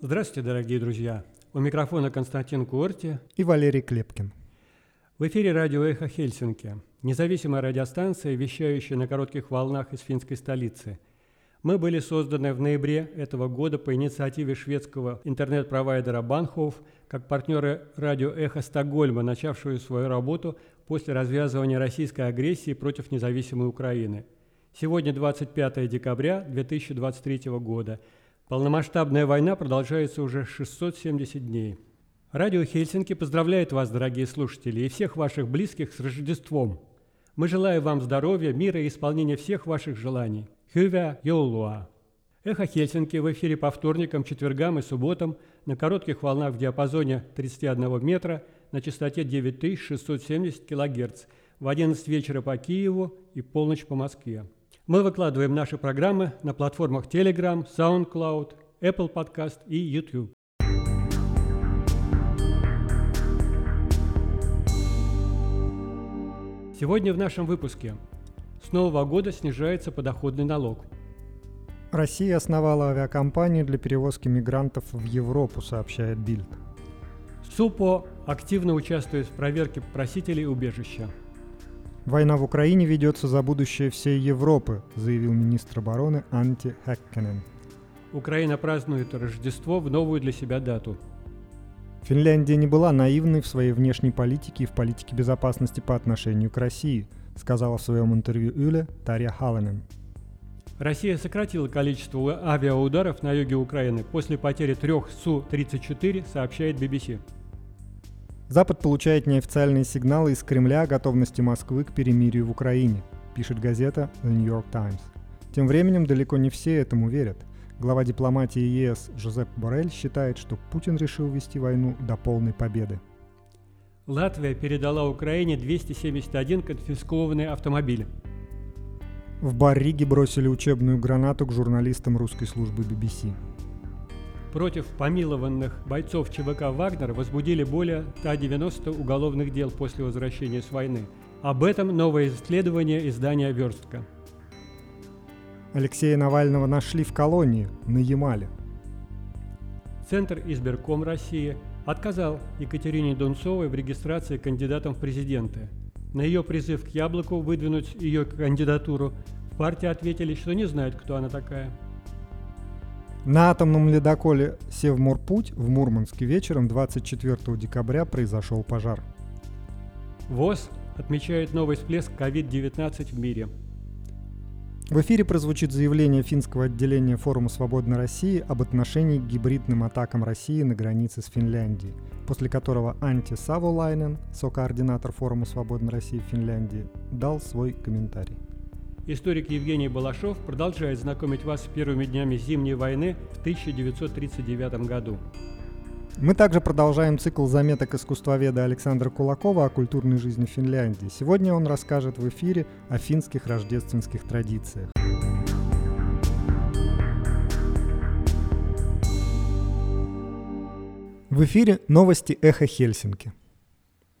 Здравствуйте, дорогие друзья! У микрофона Константин Куорти и Валерий Клепкин. В эфире радио «Эхо Хельсинки», независимая радиостанция, вещающая на коротких волнах из финской столицы. Мы были созданы в ноябре этого года по инициативе шведского интернет-провайдера Банхоф как партнеры радио «Эхо Стокгольма», начавшую свою работу после развязывания российской агрессии против независимой Украины. Сегодня 25 декабря 2023 года – Полномасштабная война продолжается уже 670 дней. Радио Хельсинки поздравляет вас, дорогие слушатели, и всех ваших близких с Рождеством. Мы желаем вам здоровья, мира и исполнения всех ваших желаний. Хювя Йолуа. Эхо Хельсинки в эфире по вторникам, четвергам и субботам на коротких волнах в диапазоне 31 метра на частоте 9670 кГц в 11 вечера по Киеву и полночь по Москве. Мы выкладываем наши программы на платформах Telegram, SoundCloud, Apple Podcast и YouTube. Сегодня в нашем выпуске. С нового года снижается подоходный налог. Россия основала авиакомпанию для перевозки мигрантов в Европу, сообщает Бильд. СУПО активно участвует в проверке просителей убежища. Война в Украине ведется за будущее всей Европы, заявил министр обороны Анти Хэккенен. Украина празднует Рождество в новую для себя дату. Финляндия не была наивной в своей внешней политике и в политике безопасности по отношению к России, сказала в своем интервью Юле Тарья Халанен. Россия сократила количество авиаударов на юге Украины после потери трех Су-34, сообщает BBC. Запад получает неофициальные сигналы из Кремля о готовности Москвы к перемирию в Украине, пишет газета The New York Times. Тем временем далеко не все этому верят. Глава дипломатии ЕС Жозеп Борель считает, что Путин решил вести войну до полной победы. Латвия передала Украине 271 конфискованный автомобиль. В Барриге бросили учебную гранату к журналистам русской службы BBC. Против помилованных бойцов ЧВК «Вагнер» возбудили более 190 уголовных дел после возвращения с войны. Об этом новое исследование издания «Верстка». Алексея Навального нашли в колонии на Ямале. Центр избирком России отказал Екатерине Дунцовой в регистрации кандидатом в президенты. На ее призыв к Яблоку выдвинуть ее кандидатуру в партии ответили, что не знают, кто она такая. На атомном ледоколе «Севморпуть» в Мурманске вечером 24 декабря произошел пожар. ВОЗ отмечает новый всплеск COVID-19 в мире. В эфире прозвучит заявление финского отделения Форума Свободной России об отношении к гибридным атакам России на границе с Финляндией, после которого Анти Саволайнен, сокоординатор Форума Свободной России в Финляндии, дал свой комментарий. Историк Евгений Балашов продолжает знакомить вас с первыми днями Зимней войны в 1939 году. Мы также продолжаем цикл заметок искусствоведа Александра Кулакова о культурной жизни Финляндии. Сегодня он расскажет в эфире о финских рождественских традициях. В эфире новости «Эхо Хельсинки».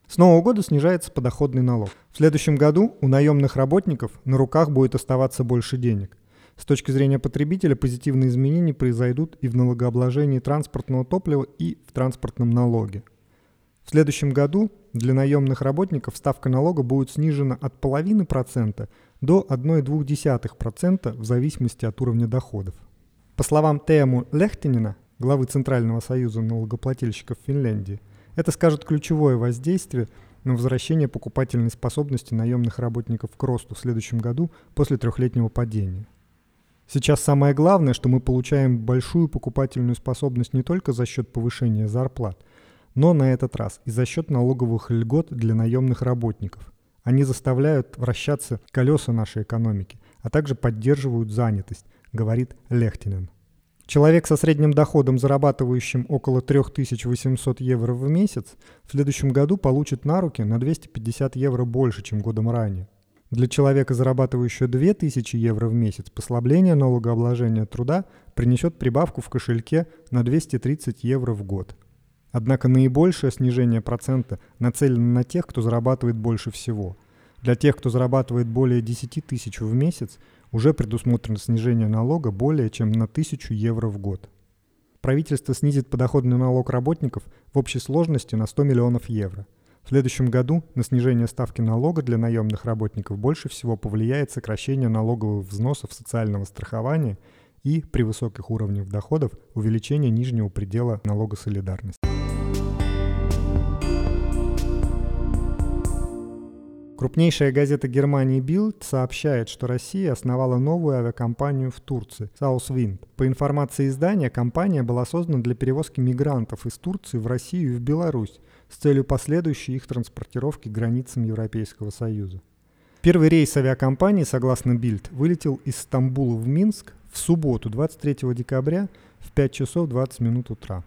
С Нового года снижается подоходный налог. В следующем году у наемных работников на руках будет оставаться больше денег. С точки зрения потребителя позитивные изменения произойдут и в налогообложении транспортного топлива, и в транспортном налоге. В следующем году для наемных работников ставка налога будет снижена от половины процента до 1,2% в зависимости от уровня доходов. По словам Теему Лехтинина, главы Центрального союза налогоплательщиков Финляндии, это скажет ключевое воздействие на возвращение покупательной способности наемных работников к росту в следующем году после трехлетнего падения. Сейчас самое главное, что мы получаем большую покупательную способность не только за счет повышения зарплат, но на этот раз и за счет налоговых льгот для наемных работников. Они заставляют вращаться колеса нашей экономики, а также поддерживают занятость, говорит Лехтинен. Человек со средним доходом, зарабатывающим около 3800 евро в месяц, в следующем году получит на руки на 250 евро больше, чем годом ранее. Для человека, зарабатывающего 2000 евро в месяц, послабление налогообложения труда принесет прибавку в кошельке на 230 евро в год. Однако наибольшее снижение процента нацелено на тех, кто зарабатывает больше всего. Для тех, кто зарабатывает более 10 тысяч в месяц, уже предусмотрено снижение налога более чем на 1000 евро в год. правительство снизит подоходный налог работников в общей сложности на 100 миллионов евро. В следующем году на снижение ставки налога для наемных работников больше всего повлияет сокращение налоговых взносов социального страхования и, при высоких уровнях доходов, увеличение нижнего предела налога солидарности. Крупнейшая газета Германии Bild сообщает, что Россия основала новую авиакомпанию в Турции – Southwind. По информации издания, компания была создана для перевозки мигрантов из Турции в Россию и в Беларусь с целью последующей их транспортировки к границам Европейского Союза. Первый рейс авиакомпании, согласно Bild, вылетел из Стамбула в Минск в субботу, 23 декабря в 5 часов 20 минут утра.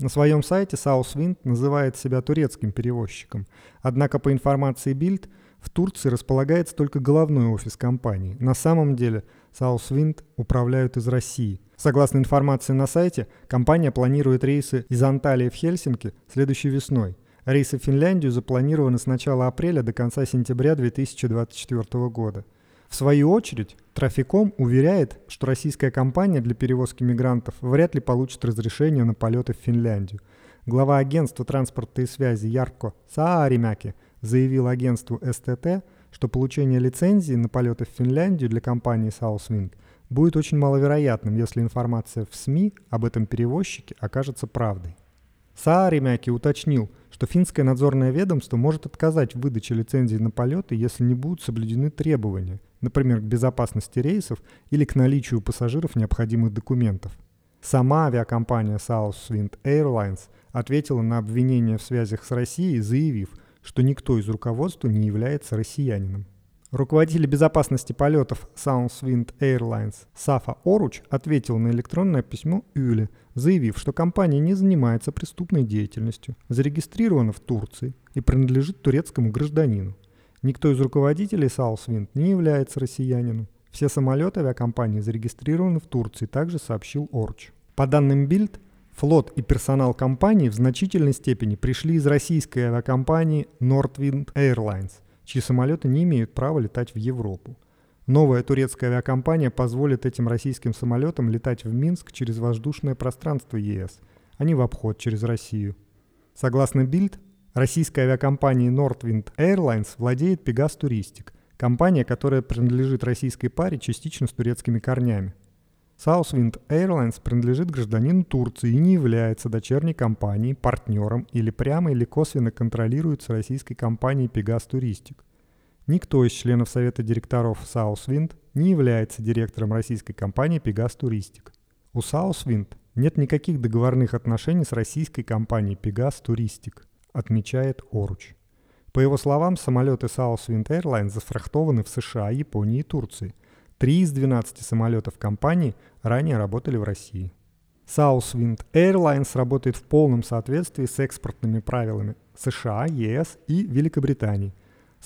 На своем сайте Southwind называет себя турецким перевозчиком, однако по информации Bild – в Турции располагается только головной офис компании. На самом деле Southwind управляют из России. Согласно информации на сайте, компания планирует рейсы из Анталии в Хельсинки следующей весной. Рейсы в Финляндию запланированы с начала апреля до конца сентября 2024 года. В свою очередь, Трафиком уверяет, что российская компания для перевозки мигрантов вряд ли получит разрешение на полеты в Финляндию. Глава агентства транспорта и связи Ярко Сааримяки – заявил агентству СТТ, что получение лицензии на полеты в Финляндию для компании Southwind будет очень маловероятным, если информация в СМИ об этом перевозчике окажется правдой. Сааримяки уточнил, что финское надзорное ведомство может отказать в выдаче лицензии на полеты, если не будут соблюдены требования, например, к безопасности рейсов или к наличию у пассажиров необходимых документов. Сама авиакомпания Southwind Airlines ответила на обвинения в связях с Россией, заявив – что никто из руководства не является россиянином. Руководитель безопасности полетов Southwind Airlines Сафа Оруч ответил на электронное письмо Юле, заявив, что компания не занимается преступной деятельностью, зарегистрирована в Турции и принадлежит турецкому гражданину. Никто из руководителей Southwind не является россиянином. Все самолеты авиакомпании зарегистрированы в Турции, также сообщил Орч. По данным Bild, Флот и персонал компании в значительной степени пришли из российской авиакомпании Nordwind Airlines, чьи самолеты не имеют права летать в Европу. Новая турецкая авиакомпания позволит этим российским самолетам летать в Минск через воздушное пространство ЕС, а не в обход через Россию. Согласно Bild, российская авиакомпания Nordwind Airlines владеет Pegas Touristic, компания, которая принадлежит российской паре частично с турецкими корнями – Southwind Airlines принадлежит гражданину Турции и не является дочерней компанией, партнером или прямо или косвенно контролируется российской компанией Pegas Touristic. Никто из членов совета директоров Southwind не является директором российской компании Pegas Touristic. У Southwind нет никаких договорных отношений с российской компанией Pegas Touristic, отмечает Оруч. По его словам, самолеты Southwind Airlines зафрахтованы в США, Японии и Турции – Три из 12 самолетов компании ранее работали в России. Southwind Airlines работает в полном соответствии с экспортными правилами США, ЕС и Великобритании.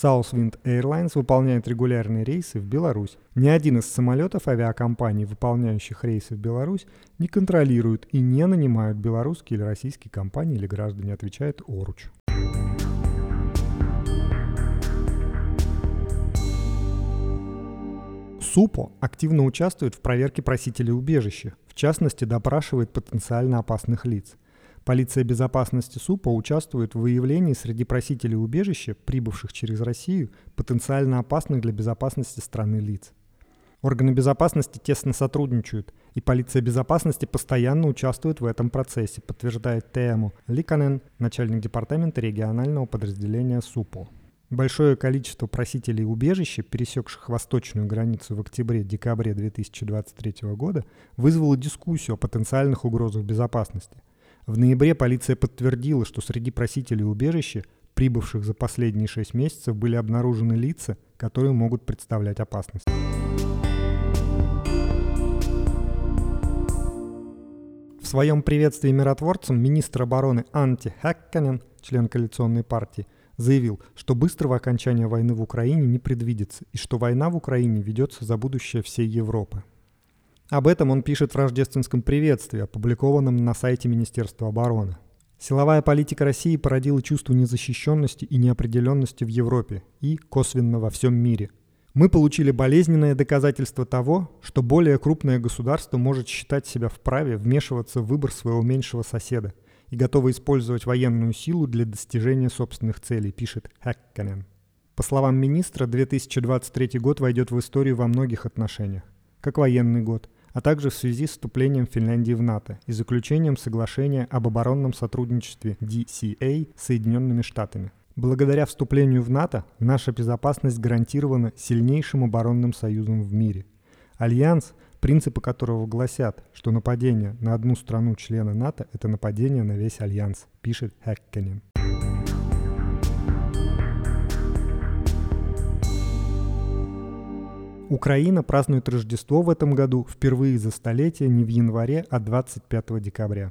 Southwind Airlines выполняет регулярные рейсы в Беларусь. Ни один из самолетов авиакомпаний, выполняющих рейсы в Беларусь, не контролируют и не нанимают белорусские или российские компании или граждане, отвечает Оруч. СУПО активно участвует в проверке просителей убежища, в частности допрашивает потенциально опасных лиц. Полиция безопасности СУПа участвует в выявлении среди просителей убежища, прибывших через Россию, потенциально опасных для безопасности страны лиц. Органы безопасности тесно сотрудничают, и полиция безопасности постоянно участвует в этом процессе, подтверждает Теему Ликанен, начальник департамента регионального подразделения СУПО. Большое количество просителей убежища, пересекших восточную границу в октябре-декабре 2023 года, вызвало дискуссию о потенциальных угрозах безопасности. В ноябре полиция подтвердила, что среди просителей убежища, прибывших за последние шесть месяцев, были обнаружены лица, которые могут представлять опасность. В своем приветствии миротворцам министр обороны Анти Хэкканен, член коалиционной партии, заявил, что быстрого окончания войны в Украине не предвидится и что война в Украине ведется за будущее всей Европы. Об этом он пишет в рождественском приветствии, опубликованном на сайте Министерства обороны. Силовая политика России породила чувство незащищенности и неопределенности в Европе и, косвенно, во всем мире. Мы получили болезненное доказательство того, что более крупное государство может считать себя вправе вмешиваться в выбор своего меньшего соседа и готово использовать военную силу для достижения собственных целей, пишет Хэкканен. По словам министра, 2023 год войдет в историю во многих отношениях, как военный год, а также в связи с вступлением Финляндии в НАТО и заключением соглашения об оборонном сотрудничестве DCA с Соединенными Штатами. Благодаря вступлению в НАТО наша безопасность гарантирована сильнейшим оборонным союзом в мире. Альянс, принципы которого гласят, что нападение на одну страну-члена НАТО – это нападение на весь Альянс, пишет Хэккенен. Украина празднует Рождество в этом году впервые за столетие не в январе, а 25 декабря.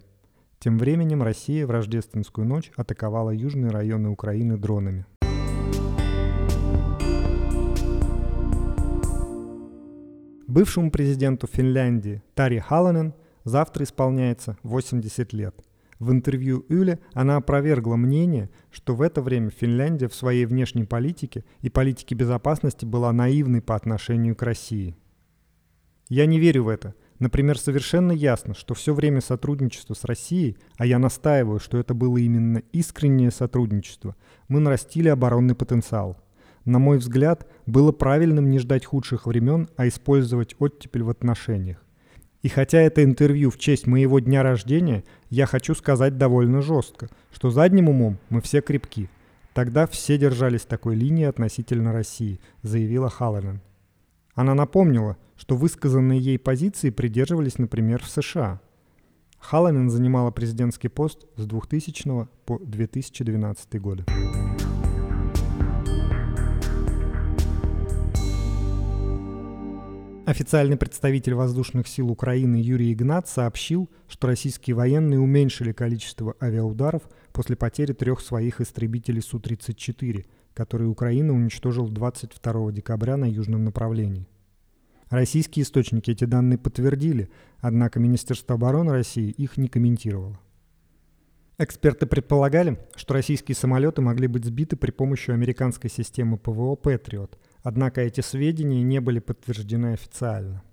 Тем временем Россия в рождественскую ночь атаковала южные районы Украины дронами. Бывшему президенту Финляндии Тари Халанен завтра исполняется 80 лет – в интервью Юле она опровергла мнение, что в это время Финляндия в своей внешней политике и политике безопасности была наивной по отношению к России. Я не верю в это. Например, совершенно ясно, что все время сотрудничества с Россией, а я настаиваю, что это было именно искреннее сотрудничество, мы нарастили оборонный потенциал. На мой взгляд, было правильным не ждать худших времен, а использовать оттепель в отношениях. И хотя это интервью в честь моего дня рождения, я хочу сказать довольно жестко, что задним умом мы все крепки. Тогда все держались такой линии относительно России, заявила Халлерен. Она напомнила, что высказанные ей позиции придерживались, например, в США. Халлерен занимала президентский пост с 2000 по 2012 годы. Официальный представитель воздушных сил Украины Юрий Игнат сообщил, что российские военные уменьшили количество авиаударов после потери трех своих истребителей Су-34, которые Украина уничтожила 22 декабря на южном направлении. Российские источники эти данные подтвердили, однако Министерство обороны России их не комментировало. Эксперты предполагали, что российские самолеты могли быть сбиты при помощи американской системы ПВО «Патриот», Однако эти сведения не были подтверждены официально.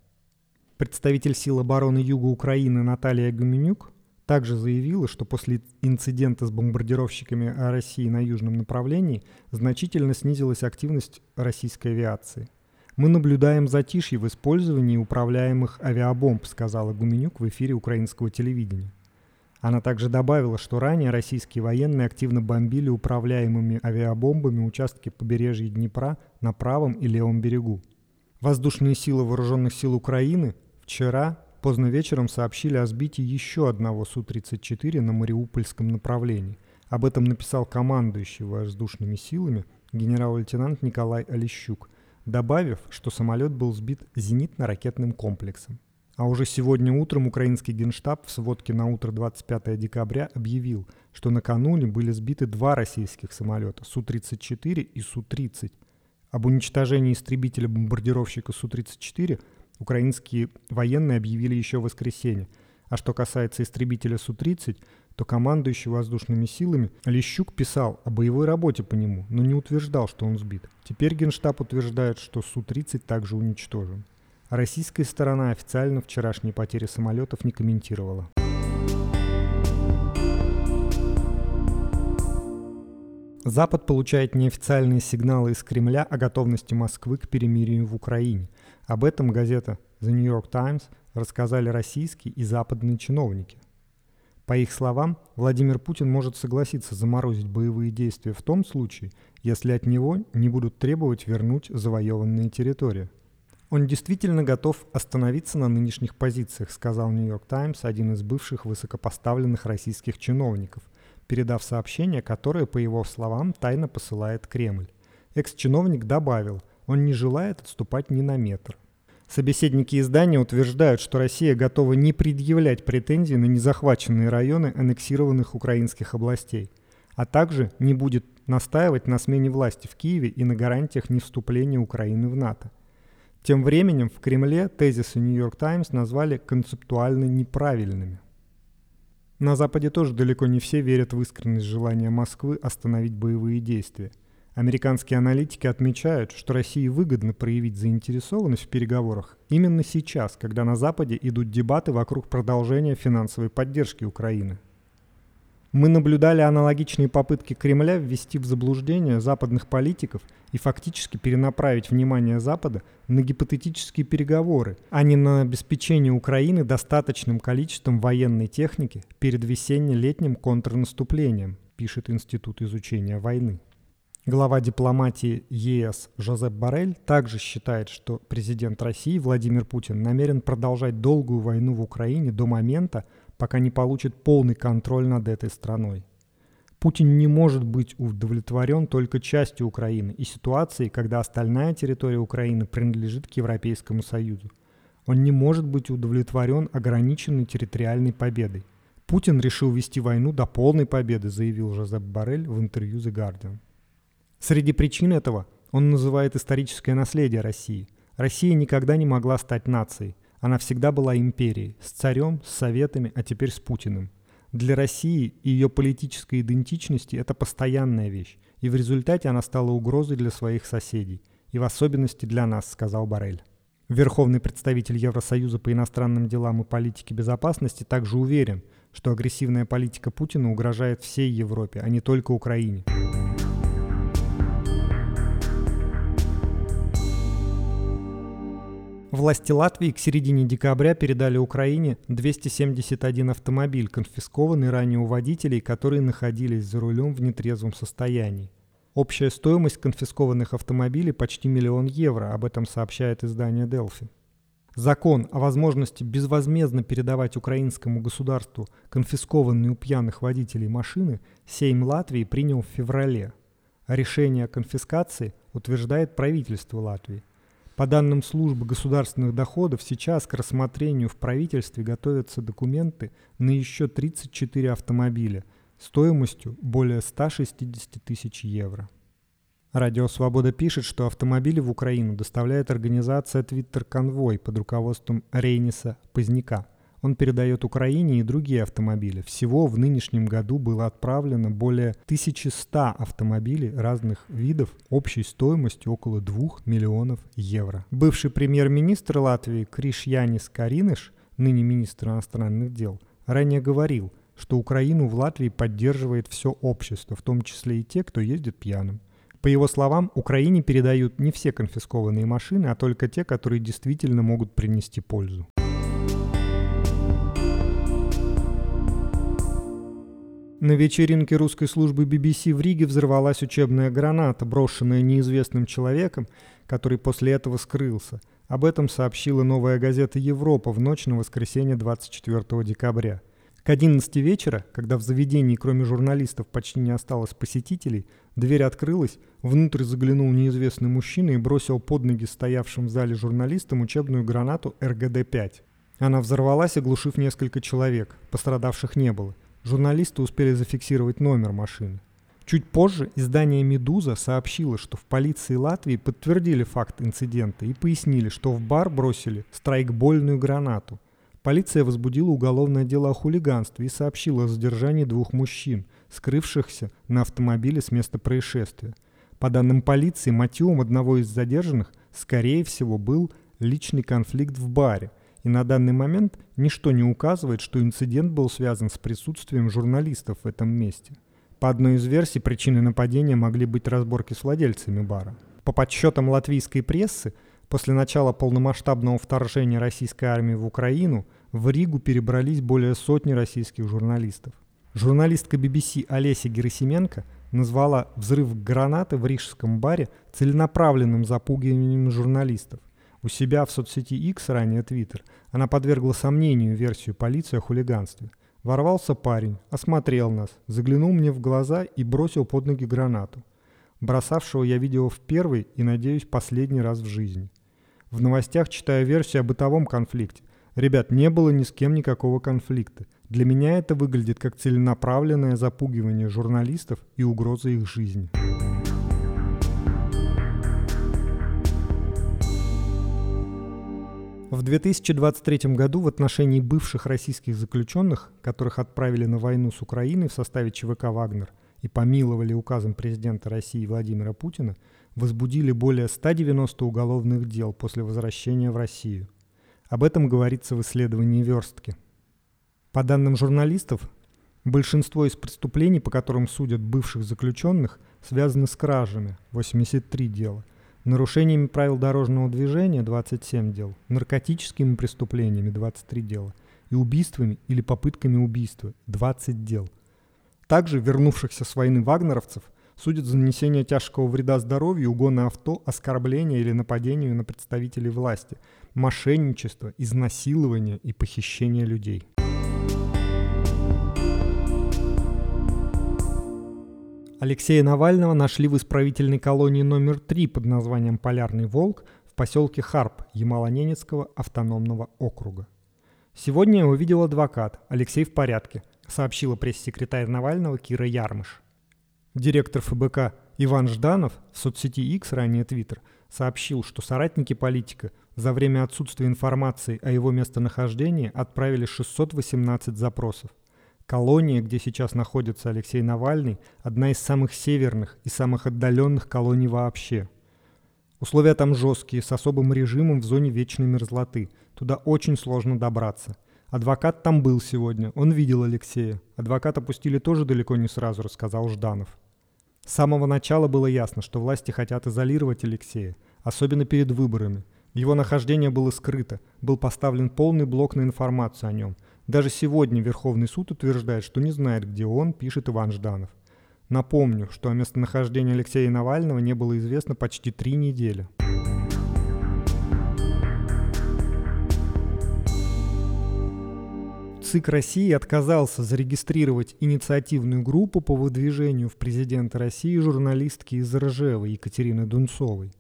Представитель сил обороны Юга Украины Наталья Гуменюк также заявила, что после инцидента с бомбардировщиками России на южном направлении значительно снизилась активность российской авиации. «Мы наблюдаем затишье в использовании управляемых авиабомб», сказала Гуменюк в эфире украинского телевидения. Она также добавила, что ранее российские военные активно бомбили управляемыми авиабомбами участки побережья Днепра на правом и левом берегу. Воздушные силы Вооруженных сил Украины вчера поздно вечером сообщили о сбитии еще одного Су-34 на Мариупольском направлении. Об этом написал командующий воздушными силами генерал-лейтенант Николай Олещук, добавив, что самолет был сбит зенитно-ракетным комплексом. А уже сегодня утром украинский генштаб в сводке на утро 25 декабря объявил, что накануне были сбиты два российских самолета Су-34 и Су-30. Об уничтожении истребителя-бомбардировщика Су-34 украинские военные объявили еще в воскресенье. А что касается истребителя Су-30, то командующий воздушными силами Лещук писал о боевой работе по нему, но не утверждал, что он сбит. Теперь Генштаб утверждает, что Су-30 также уничтожен. Российская сторона официально вчерашние потери самолетов не комментировала. Запад получает неофициальные сигналы из Кремля о готовности Москвы к перемирию в Украине. Об этом газета The New York Times рассказали российские и западные чиновники. По их словам, Владимир Путин может согласиться заморозить боевые действия в том случае, если от него не будут требовать вернуть завоеванные территории. Он действительно готов остановиться на нынешних позициях, сказал Нью-Йорк Таймс, один из бывших высокопоставленных российских чиновников, передав сообщение, которое, по его словам, тайно посылает Кремль. Экс-чиновник добавил, он не желает отступать ни на метр. Собеседники издания утверждают, что Россия готова не предъявлять претензий на незахваченные районы аннексированных украинских областей, а также не будет настаивать на смене власти в Киеве и на гарантиях невступления Украины в НАТО. Тем временем в Кремле тезисы «Нью-Йорк Таймс» назвали концептуально неправильными. На Западе тоже далеко не все верят в искренность желания Москвы остановить боевые действия. Американские аналитики отмечают, что России выгодно проявить заинтересованность в переговорах именно сейчас, когда на Западе идут дебаты вокруг продолжения финансовой поддержки Украины. Мы наблюдали аналогичные попытки Кремля ввести в заблуждение западных политиков и фактически перенаправить внимание Запада на гипотетические переговоры, а не на обеспечение Украины достаточным количеством военной техники перед весенне-летним контрнаступлением, пишет Институт изучения войны. Глава дипломатии ЕС Жозеп Барель также считает, что президент России Владимир Путин намерен продолжать долгую войну в Украине до момента, пока не получит полный контроль над этой страной. Путин не может быть удовлетворен только частью Украины и ситуацией, когда остальная территория Украины принадлежит к Европейскому Союзу. Он не может быть удовлетворен ограниченной территориальной победой. Путин решил вести войну до полной победы, заявил Жозеп Барель в интервью The Guardian. Среди причин этого он называет историческое наследие России. Россия никогда не могла стать нацией – она всегда была империей, с царем, с советами, а теперь с Путиным. Для России и ее политической идентичности это постоянная вещь, и в результате она стала угрозой для своих соседей, и в особенности для нас, сказал Барель. Верховный представитель Евросоюза по иностранным делам и политике безопасности также уверен, что агрессивная политика Путина угрожает всей Европе, а не только Украине. Власти Латвии к середине декабря передали Украине 271 автомобиль, конфискованный ранее у водителей, которые находились за рулем в нетрезвом состоянии. Общая стоимость конфискованных автомобилей почти миллион евро, об этом сообщает издание Delphi. Закон о возможности безвозмездно передавать украинскому государству конфискованные у пьяных водителей машины Сейм Латвии принял в феврале. решение о конфискации утверждает правительство Латвии – по данным службы государственных доходов, сейчас к рассмотрению в правительстве готовятся документы на еще 34 автомобиля стоимостью более 160 тысяч евро. Радио «Свобода» пишет, что автомобили в Украину доставляет организация «Твиттер Конвой» под руководством Рейниса Поздняка – он передает Украине и другие автомобили. Всего в нынешнем году было отправлено более 1100 автомобилей разных видов общей стоимостью около 2 миллионов евро. Бывший премьер-министр Латвии Криш Янис Кариныш, ныне министр иностранных дел, ранее говорил, что Украину в Латвии поддерживает все общество, в том числе и те, кто ездит пьяным. По его словам, Украине передают не все конфискованные машины, а только те, которые действительно могут принести пользу. На вечеринке русской службы BBC в Риге взорвалась учебная граната, брошенная неизвестным человеком, который после этого скрылся. Об этом сообщила новая газета «Европа» в ночь на воскресенье 24 декабря. К 11 вечера, когда в заведении кроме журналистов почти не осталось посетителей, дверь открылась, внутрь заглянул неизвестный мужчина и бросил под ноги стоявшим в зале журналистам учебную гранату РГД-5. Она взорвалась, оглушив несколько человек, пострадавших не было – Журналисты успели зафиксировать номер машины. Чуть позже издание «Медуза» сообщило, что в полиции Латвии подтвердили факт инцидента и пояснили, что в бар бросили страйкбольную гранату. Полиция возбудила уголовное дело о хулиганстве и сообщила о задержании двух мужчин, скрывшихся на автомобиле с места происшествия. По данным полиции, мотивом одного из задержанных, скорее всего, был личный конфликт в баре – и на данный момент ничто не указывает, что инцидент был связан с присутствием журналистов в этом месте. По одной из версий, причиной нападения могли быть разборки с владельцами бара. По подсчетам латвийской прессы, после начала полномасштабного вторжения российской армии в Украину в Ригу перебрались более сотни российских журналистов. Журналистка BBC Олеся Герасименко назвала взрыв гранаты в рижском баре целенаправленным запугиванием журналистов. У себя в соцсети X, ранее Twitter, она подвергла сомнению версию полиции о хулиганстве. Ворвался парень, осмотрел нас, заглянул мне в глаза и бросил под ноги гранату. Бросавшего я видел в первый и, надеюсь, последний раз в жизни. В новостях читаю версию о бытовом конфликте. Ребят, не было ни с кем никакого конфликта. Для меня это выглядит как целенаправленное запугивание журналистов и угроза их жизни. В 2023 году в отношении бывших российских заключенных, которых отправили на войну с Украиной в составе ЧВК «Вагнер», и помиловали указом президента России Владимира Путина, возбудили более 190 уголовных дел после возвращения в Россию. Об этом говорится в исследовании «Верстки». По данным журналистов, большинство из преступлений, по которым судят бывших заключенных, связаны с кражами – 83 дела, нарушениями правил дорожного движения – 27 дел, наркотическими преступлениями – 23 дела и убийствами или попытками убийства – 20 дел. Также вернувшихся с войны вагнеровцев судят за нанесение тяжкого вреда здоровью, угона авто, оскорбления или нападения на представителей власти, мошенничество, изнасилование и похищение людей. Алексея Навального нашли в исправительной колонии номер 3 под названием «Полярный волк» в поселке Харп Ямало-Ненецкого автономного округа. Сегодня его видел адвокат. Алексей в порядке, сообщила пресс-секретарь Навального Кира Ярмыш. Директор ФБК Иван Жданов в соцсети X, ранее Twitter, сообщил, что соратники политика за время отсутствия информации о его местонахождении отправили 618 запросов – Колония, где сейчас находится Алексей Навальный, одна из самых северных и самых отдаленных колоний вообще. Условия там жесткие, с особым режимом в зоне вечной мерзлоты. Туда очень сложно добраться. Адвокат там был сегодня, он видел Алексея. Адвоката пустили тоже далеко не сразу, рассказал Жданов. С самого начала было ясно, что власти хотят изолировать Алексея, особенно перед выборами. Его нахождение было скрыто, был поставлен полный блок на информацию о нем – даже сегодня Верховный суд утверждает, что не знает, где он, пишет Иван Жданов. Напомню, что о местонахождении Алексея Навального не было известно почти три недели. ЦИК России отказался зарегистрировать инициативную группу по выдвижению в президенты России журналистки из Ржева Екатерины Дунцовой.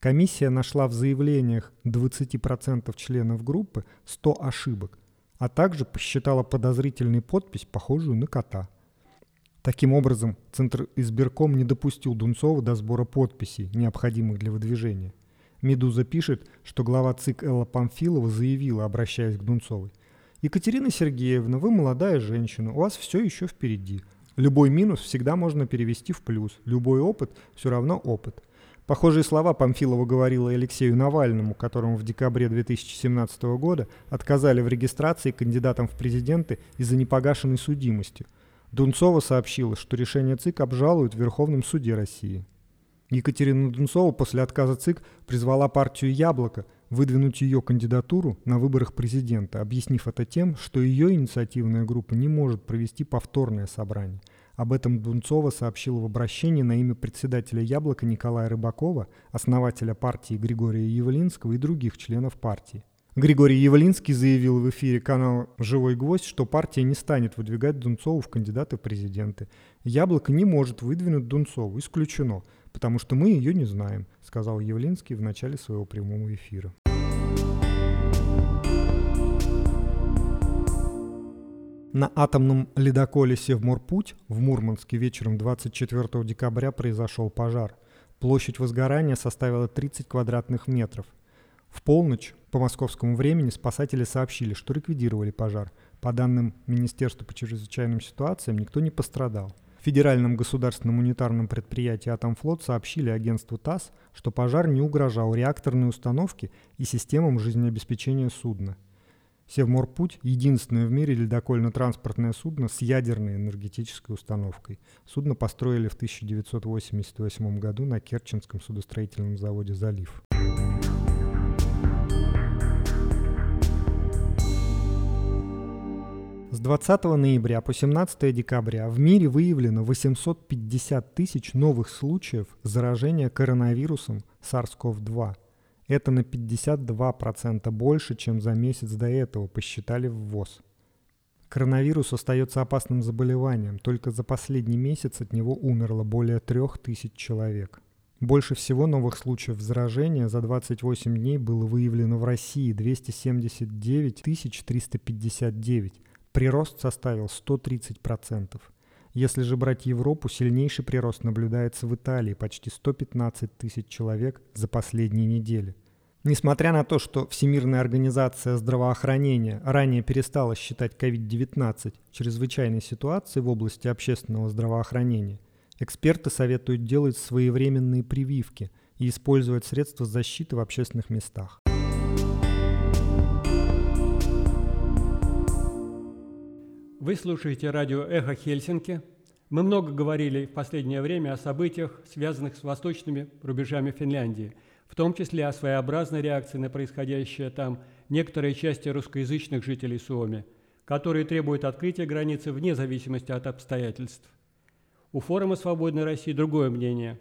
Комиссия нашла в заявлениях 20% членов группы 100 ошибок, а также посчитала подозрительной подпись, похожую на кота. Таким образом, Центр избирком не допустил Дунцова до сбора подписей, необходимых для выдвижения. «Медуза» пишет, что глава ЦИК Элла Памфилова заявила, обращаясь к Дунцовой, «Екатерина Сергеевна, вы молодая женщина, у вас все еще впереди. Любой минус всегда можно перевести в плюс, любой опыт все равно опыт. Похожие слова Памфилова говорила и Алексею Навальному, которому в декабре 2017 года отказали в регистрации кандидатом в президенты из-за непогашенной судимости. Дунцова сообщила, что решение ЦИК обжалуют в Верховном суде России. Екатерина Дунцова после отказа ЦИК призвала партию «Яблоко» выдвинуть ее кандидатуру на выборах президента, объяснив это тем, что ее инициативная группа не может провести повторное собрание – об этом Дунцова сообщил в обращении на имя председателя «Яблока» Николая Рыбакова, основателя партии Григория Явлинского и других членов партии. Григорий Явлинский заявил в эфире канала «Живой гвоздь», что партия не станет выдвигать Дунцову в кандидаты в президенты. «Яблоко» не может выдвинуть Дунцову, исключено, потому что мы ее не знаем, сказал Явлинский в начале своего прямого эфира. На атомном ледоколе «Севморпуть» в Мурманске вечером 24 декабря произошел пожар. Площадь возгорания составила 30 квадратных метров. В полночь по московскому времени спасатели сообщили, что ликвидировали пожар. По данным Министерства по чрезвычайным ситуациям, никто не пострадал. В Федеральном государственном унитарном предприятии «Атомфлот» сообщили агентству ТАСС, что пожар не угрожал реакторной установке и системам жизнеобеспечения судна. Севморпуть – единственное в мире ледокольно-транспортное судно с ядерной энергетической установкой. Судно построили в 1988 году на Керченском судостроительном заводе «Залив». С 20 ноября по 17 декабря в мире выявлено 850 тысяч новых случаев заражения коронавирусом SARS-CoV-2 – это на 52% больше, чем за месяц до этого, посчитали в ВОЗ. Коронавирус остается опасным заболеванием. Только за последний месяц от него умерло более 3000 человек. Больше всего новых случаев заражения за 28 дней было выявлено в России 279 359. Прирост составил 130%. Если же брать Европу, сильнейший прирост наблюдается в Италии, почти 115 тысяч человек за последние недели. Несмотря на то, что Всемирная организация здравоохранения ранее перестала считать COVID-19 чрезвычайной ситуацией в области общественного здравоохранения – Эксперты советуют делать своевременные прививки и использовать средства защиты в общественных местах. Вы слушаете радио «Эхо Хельсинки». Мы много говорили в последнее время о событиях, связанных с восточными рубежами Финляндии, в том числе о своеобразной реакции на происходящее там некоторые части русскоязычных жителей Суоми, которые требуют открытия границы вне зависимости от обстоятельств. У форума «Свободной России» другое мнение.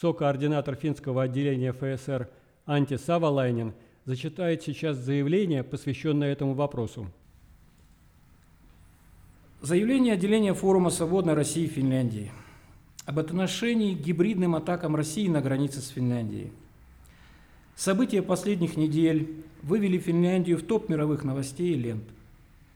Со-координатор финского отделения ФСР Анти Савалайнин зачитает сейчас заявление, посвященное этому вопросу. Заявление отделения форума «Свободной России» в Финляндии об отношении к гибридным атакам России на границе с Финляндией. События последних недель вывели Финляндию в топ мировых новостей и лент.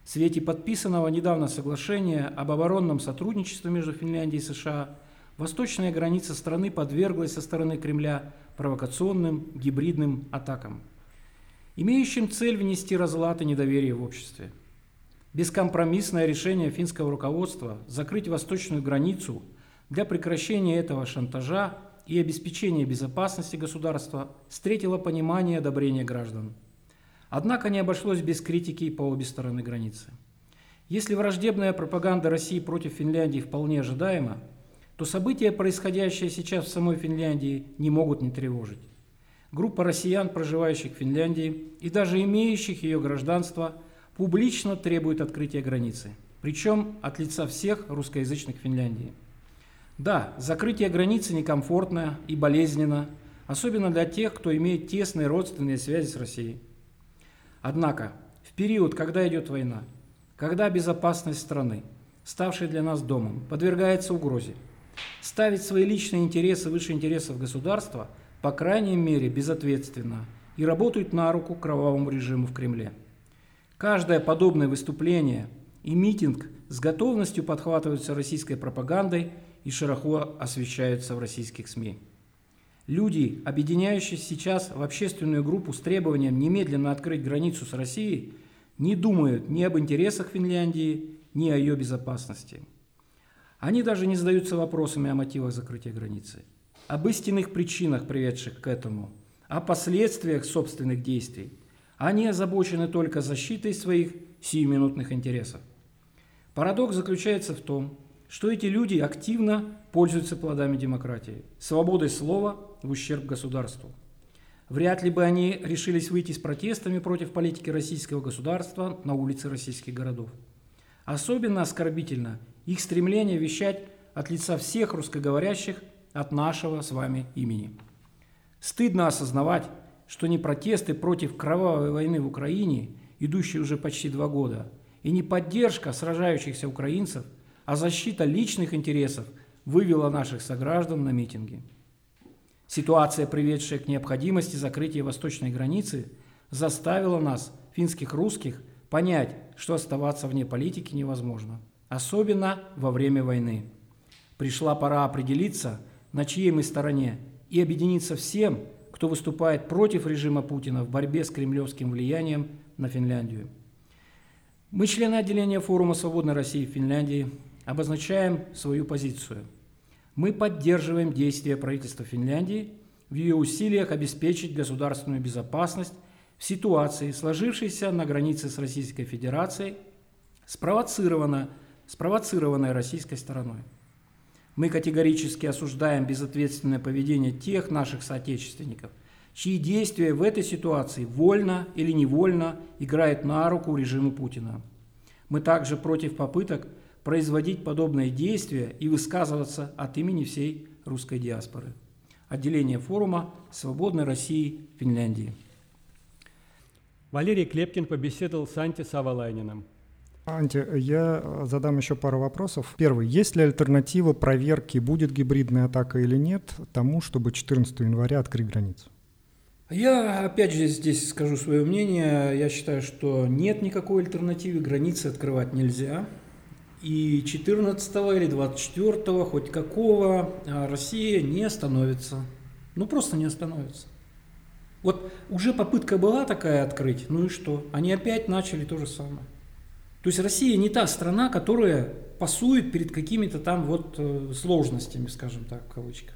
В свете подписанного недавно соглашения об оборонном сотрудничестве между Финляндией и США восточная граница страны подверглась со стороны Кремля провокационным гибридным атакам, имеющим цель внести разлад и недоверие в обществе – Бескомпромиссное решение финского руководства закрыть восточную границу для прекращения этого шантажа и обеспечения безопасности государства встретило понимание и одобрение граждан. Однако не обошлось без критики по обе стороны границы. Если враждебная пропаганда России против Финляндии вполне ожидаема, то события, происходящие сейчас в самой Финляндии, не могут не тревожить. Группа россиян, проживающих в Финляндии и даже имеющих ее гражданство – публично требует открытия границы, причем от лица всех русскоязычных Финляндии. Да, закрытие границы некомфортно и болезненно, особенно для тех, кто имеет тесные родственные связи с Россией. Однако, в период, когда идет война, когда безопасность страны, ставшей для нас домом, подвергается угрозе, ставить свои личные интересы выше интересов государства, по крайней мере, безответственно и работают на руку кровавому режиму в Кремле – Каждое подобное выступление и митинг с готовностью подхватываются российской пропагандой и широко освещаются в российских СМИ. Люди, объединяющиеся сейчас в общественную группу с требованием немедленно открыть границу с Россией, не думают ни об интересах Финляндии, ни о ее безопасности. Они даже не задаются вопросами о мотивах закрытия границы, об истинных причинах, приведших к этому, о последствиях собственных действий – они озабочены только защитой своих сиюминутных интересов. Парадокс заключается в том, что эти люди активно пользуются плодами демократии, свободой слова в ущерб государству. Вряд ли бы они решились выйти с протестами против политики российского государства на улицы российских городов. Особенно оскорбительно их стремление вещать от лица всех русскоговорящих от нашего с вами имени. Стыдно осознавать, что не протесты против кровавой войны в Украине, идущей уже почти два года, и не поддержка сражающихся украинцев, а защита личных интересов вывела наших сограждан на митинги. Ситуация, приведшая к необходимости закрытия восточной границы, заставила нас, финских русских, понять, что оставаться вне политики невозможно, особенно во время войны. Пришла пора определиться, на чьей мы стороне, и объединиться всем, кто выступает против режима Путина в борьбе с кремлевским влиянием на Финляндию. Мы, члены отделения форума «Свободной России» в Финляндии, обозначаем свою позицию. Мы поддерживаем действия правительства Финляндии в ее усилиях обеспечить государственную безопасность в ситуации, сложившейся на границе с Российской Федерацией, спровоцированной, спровоцированной российской стороной. Мы категорически осуждаем безответственное поведение тех наших соотечественников, чьи действия в этой ситуации вольно или невольно играют на руку режиму Путина. Мы также против попыток производить подобные действия и высказываться от имени всей русской диаспоры. Отделение форума «Свободной России» Финляндии. Валерий Клепкин побеседовал с Анти Савалайниным. Анти, я э, задам еще пару вопросов. Первый. Есть ли альтернатива проверки, будет гибридная атака или нет, тому, чтобы 14 января открыть границу? Я опять же здесь скажу свое мнение. Я считаю, что нет никакой альтернативы, границы открывать нельзя. И 14 или 24, хоть какого, а Россия не остановится. Ну просто не остановится. Вот уже попытка была такая открыть, ну и что? Они опять начали то же самое. То есть Россия не та страна, которая пасует перед какими-то там вот э, сложностями, скажем так, в кавычках.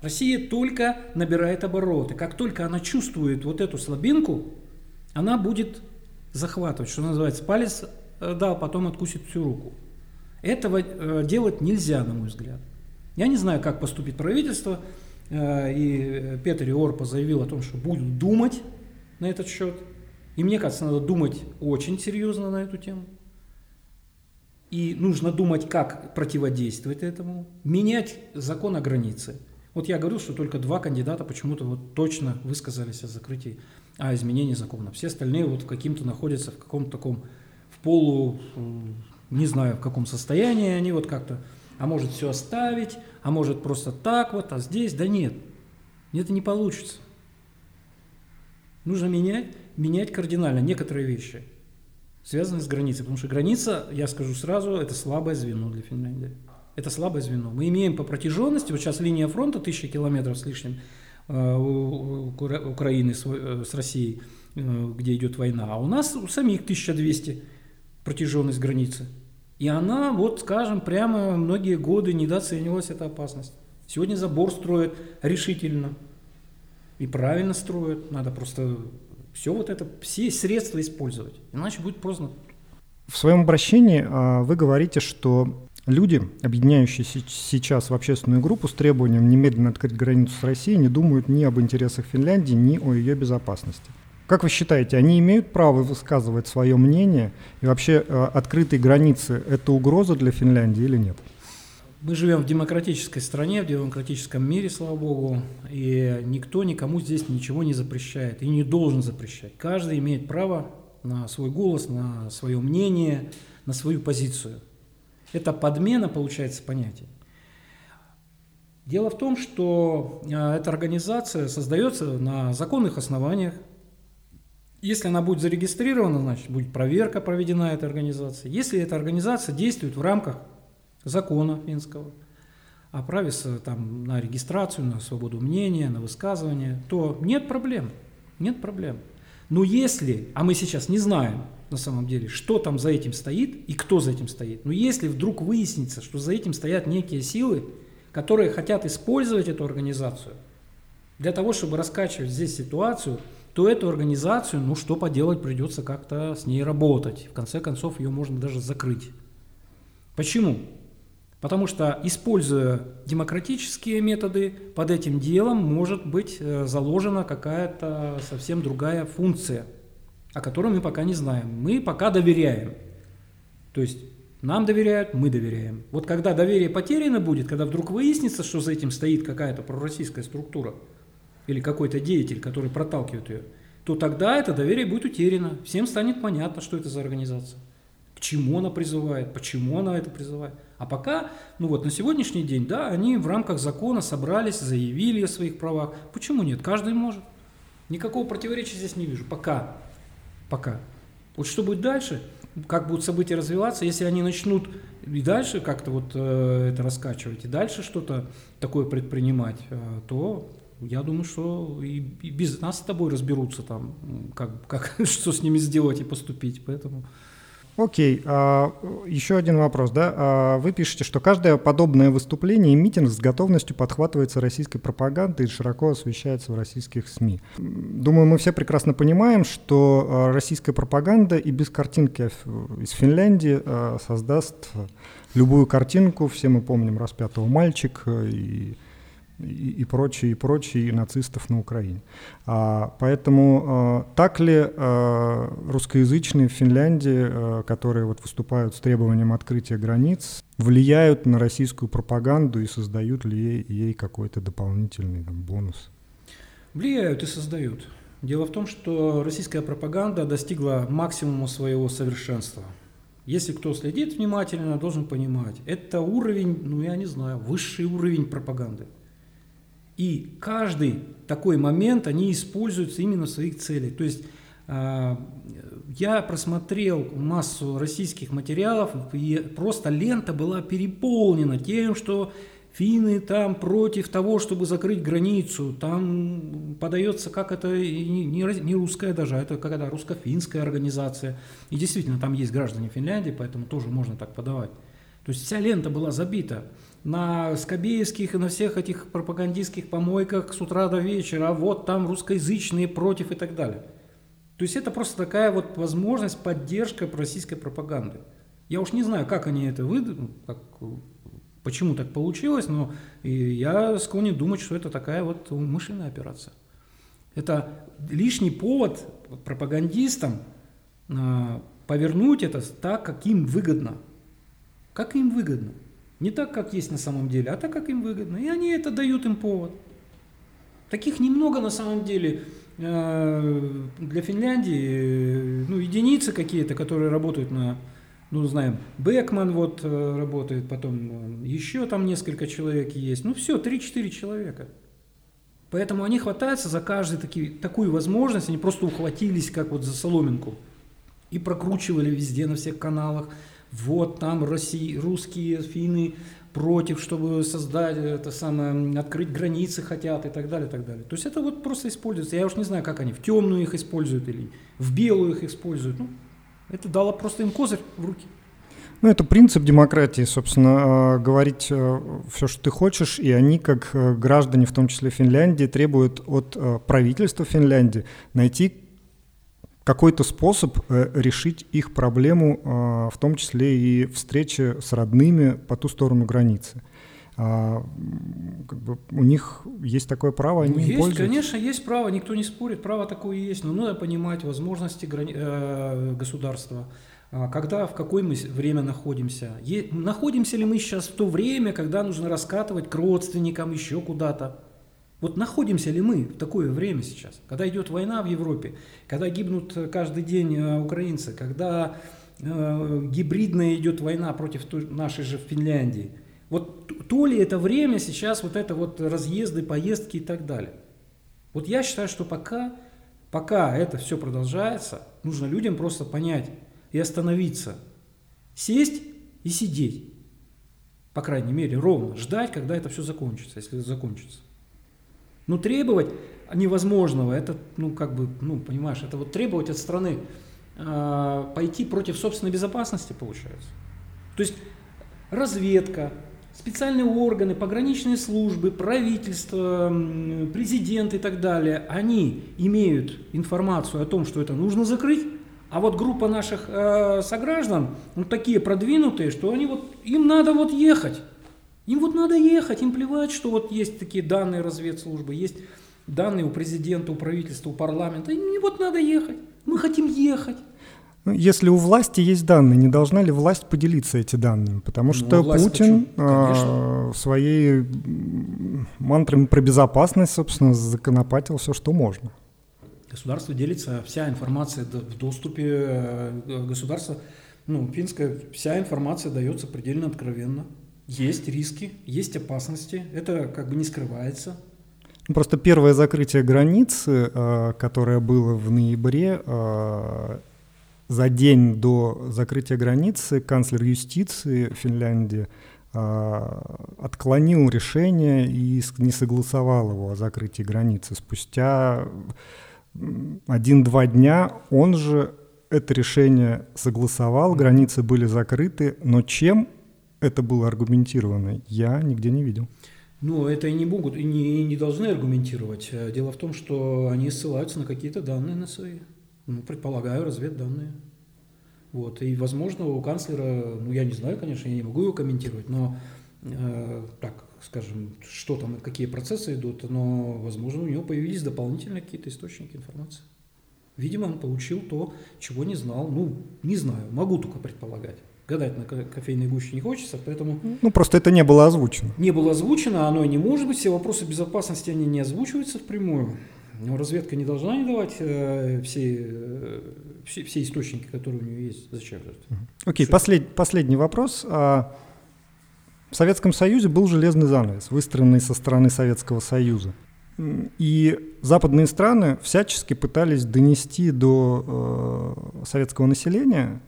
Россия только набирает обороты. Как только она чувствует вот эту слабинку, она будет захватывать, что называется, палец э, дал, потом откусит всю руку. Этого э, делать нельзя, на мой взгляд. Я не знаю, как поступит правительство, и Петр Орпа заявил о том, что будут думать на этот счет. И мне кажется, надо думать очень серьезно на эту тему. И нужно думать, как противодействовать этому, менять закон о границе – вот я говорил, что только два кандидата почему-то вот точно высказались о закрытии, о изменении закона. Все остальные вот каким-то находятся в каком-то таком, в полу, не знаю в каком состоянии они вот как-то, а может все оставить, а может просто так вот, а здесь, да нет, это не получится. Нужно менять, менять кардинально некоторые вещи, связанные с границей, потому что граница, я скажу сразу, это слабое звено для Финляндии. Это слабое звено. Мы имеем по протяженности, вот сейчас линия фронта тысяча километров с лишним э, у Украины э, с Россией, э, где идет война, а у нас у самих 1200 протяженность границы. И она, вот скажем, прямо многие годы недооценивалась эта опасность. Сегодня забор строят решительно. И правильно строят. Надо просто все вот это, все средства использовать. Иначе будет поздно. В своем обращении а, вы говорите, что Люди, объединяющиеся сейчас в общественную группу с требованием немедленно открыть границу с Россией, не думают ни об интересах Финляндии, ни о ее безопасности. Как вы считаете, они имеют право высказывать свое мнение? И вообще э, открытые границы – это угроза для Финляндии или нет? Мы живем в демократической стране, в демократическом мире, слава богу, и никто никому здесь ничего не запрещает и не должен запрещать. Каждый имеет право на свой голос, на свое мнение, на свою позицию – это подмена, получается, понятий. Дело в том, что а, эта организация создается на законных основаниях. Если она будет зарегистрирована, значит, будет проверка проведена этой организации. Если эта организация действует в рамках закона финского, о праве там, на регистрацию, на свободу мнения, на высказывание, то нет проблем. Нет проблем. Но если, а мы сейчас не знаем, на самом деле, что там за этим стоит и кто за этим стоит. Но если вдруг выяснится, что за этим стоят некие силы, которые хотят использовать эту организацию для того, чтобы раскачивать здесь ситуацию, то эту организацию, ну что поделать, придется как-то с ней работать. В конце концов, ее можно даже закрыть. Почему? Потому что, используя демократические методы, под этим делом может быть э, заложена какая-то совсем другая функция – о котором мы пока не знаем. Мы пока доверяем. То есть нам доверяют, мы доверяем. Вот когда доверие потеряно будет, когда вдруг выяснится, что за этим стоит какая-то пророссийская структура или какой-то деятель, который проталкивает ее, то тогда это доверие будет утеряно. Всем станет понятно, что это за организация. К чему она призывает, почему она это призывает. А пока, ну вот на сегодняшний день, да, они в рамках закона собрались, заявили о своих правах. Почему нет? Каждый может. Никакого противоречия здесь не вижу. Пока. Пока. Вот что будет дальше, как будут события развиваться, если они начнут и дальше как-то вот э, это раскачивать, и дальше что-то такое предпринимать, э, то я думаю, что и, и без нас с тобой разберутся там, как, как, что с ними сделать и поступить. Поэтому Окей, а, еще один вопрос, да? А, вы пишете, что каждое подобное выступление и митинг с готовностью подхватывается российской пропагандой и широко освещается в российских СМИ. Думаю, мы все прекрасно понимаем, что а, российская пропаганда и без картинки из Финляндии а, создаст любую картинку. Все мы помним распятого мальчика и и, и прочие, и прочие, и нацистов на Украине. А, поэтому а, так ли а, русскоязычные в Финляндии, а, которые вот выступают с требованием открытия границ, влияют на российскую пропаганду и создают ли ей, ей какой-то дополнительный там, бонус? Влияют и создают. Дело в том, что российская пропаганда достигла максимума своего совершенства. Если кто следит внимательно, должен понимать, это уровень, ну я не знаю, высший уровень пропаганды. И каждый такой момент они используются именно в своих целях. То есть а, я просмотрел массу российских материалов, и просто лента была переполнена тем, что финны там против того, чтобы закрыть границу. Там подается, как это не, русская даже, а это какая-то русско-финская организация. И действительно, там есть граждане Финляндии, поэтому тоже можно так подавать. То есть вся лента была забита на скобеевских и на всех этих пропагандистских помойках с утра до вечера, а вот там русскоязычные против и так далее. То есть это просто такая вот возможность, поддержка российской пропаганды. Я уж не знаю, как они это выдумали, как, почему так получилось, но я склонен думать, что это такая вот умышленная операция. Это лишний повод пропагандистам а, повернуть это так, как им выгодно. Как им выгодно. Не так, как есть на самом деле, а так, как им выгодно. И они это дают им повод. Таких немного на самом деле а, для Финляндии, ну, единицы какие-то, которые работают на, ну, знаем, Бекман вот э, работает, потом э, еще там несколько человек есть. Ну, все, 3-4 человека. Поэтому они хватаются за каждую таки, такую возможность, они просто ухватились как вот за соломинку и прокручивали везде на всех каналах. Вот там России, русские, финны против, чтобы создать это самое, открыть границы хотят и так далее, и так далее. То есть это вот просто используется. Я уж не знаю, как они в темную их используют или в белую их используют. Ну, это дало просто им козырь в руки. Ну, это принцип демократии, собственно, а, говорить э, все, что ты хочешь, и они, как э, граждане, в том числе Финляндии, требуют от э, правительства Финляндии найти какой-то способ решить их проблему, а, в том числе и встречи с родными по ту сторону границы. А, как бы у них есть такое право, они ну, есть, пользуются. конечно, есть право, никто не спорит, право такое есть, но надо понимать возможности грани... э, государства. А, когда, в какое мы время находимся. Е, находимся ли мы сейчас в то время, когда нужно раскатывать к родственникам, еще куда-то? Вот находимся ли мы в такое время сейчас, когда идет война в Европе, когда гибнут каждый день э, украинцы, когда э, гибридная идет война против нашей же Финляндии. Вот то ли это время сейчас, вот это вот разъезды, поездки и так далее. Вот я считаю, что пока, пока это все продолжается, нужно людям просто понять, и остановиться. Сесть и сидеть. По крайней мере, ровно. Ждать, когда это все закончится, если закончится. Ну, требовать невозможного, это, ну, как бы, ну, понимаешь, это вот требовать от страны э, пойти против собственной безопасности, получается. То есть разведка, специальные органы, пограничные службы, правительство, президент и так далее, они имеют информацию о том, что это нужно закрыть, а вот группа наших э, сограждан, ну, такие продвинутые, что они вот, им надо вот ехать. Им вот надо ехать, им плевать, что вот есть такие данные разведслужбы, есть данные у президента, у правительства, у парламента. Им вот надо ехать. Мы хотим ехать. Ну, если у власти есть данные, не должна ли власть поделиться эти данными? Потому ну, что ну, Путин э, своей мантрами про безопасность, собственно, законопатил все, что можно. Государство делится, вся информация в доступе э, государства, ну, финская, вся информация дается предельно откровенно. Есть риски, есть опасности, это как бы не скрывается. Просто первое закрытие границы, э, которое было в ноябре, э, за день до закрытия границы канцлер юстиции Финляндии отклонил решение и не согласовал его о закрытии границы. Спустя один-два дня он же это решение согласовал, границы были закрыты, но чем это было аргументировано, я нигде не видел. Ну, это и не могут, и не, и не должны аргументировать. Дело в том, что они ссылаются на какие-то данные на свои. Ну, предполагаю, разведданные. Вот. И, возможно, у канцлера, ну, я не знаю, конечно, я не могу его комментировать, но э, так, скажем, что там, какие процессы идут, но, возможно, у него появились дополнительные какие-то источники информации. Видимо, он получил то, чего не знал. Ну, не знаю, могу только предполагать. Гадать на кофейной гуще не хочется, поэтому... Ну, просто это не было озвучено. Не было озвучено, оно и не может быть. Все вопросы безопасности, они не озвучиваются впрямую. Но разведка не должна не давать э, все, э, все, все источники, которые у нее есть. Зачем же это? Окей, okay, послед, последний вопрос. А, в Советском Союзе был железный занавес, выстроенный со стороны Советского Союза. И западные страны всячески пытались донести до э, советского населения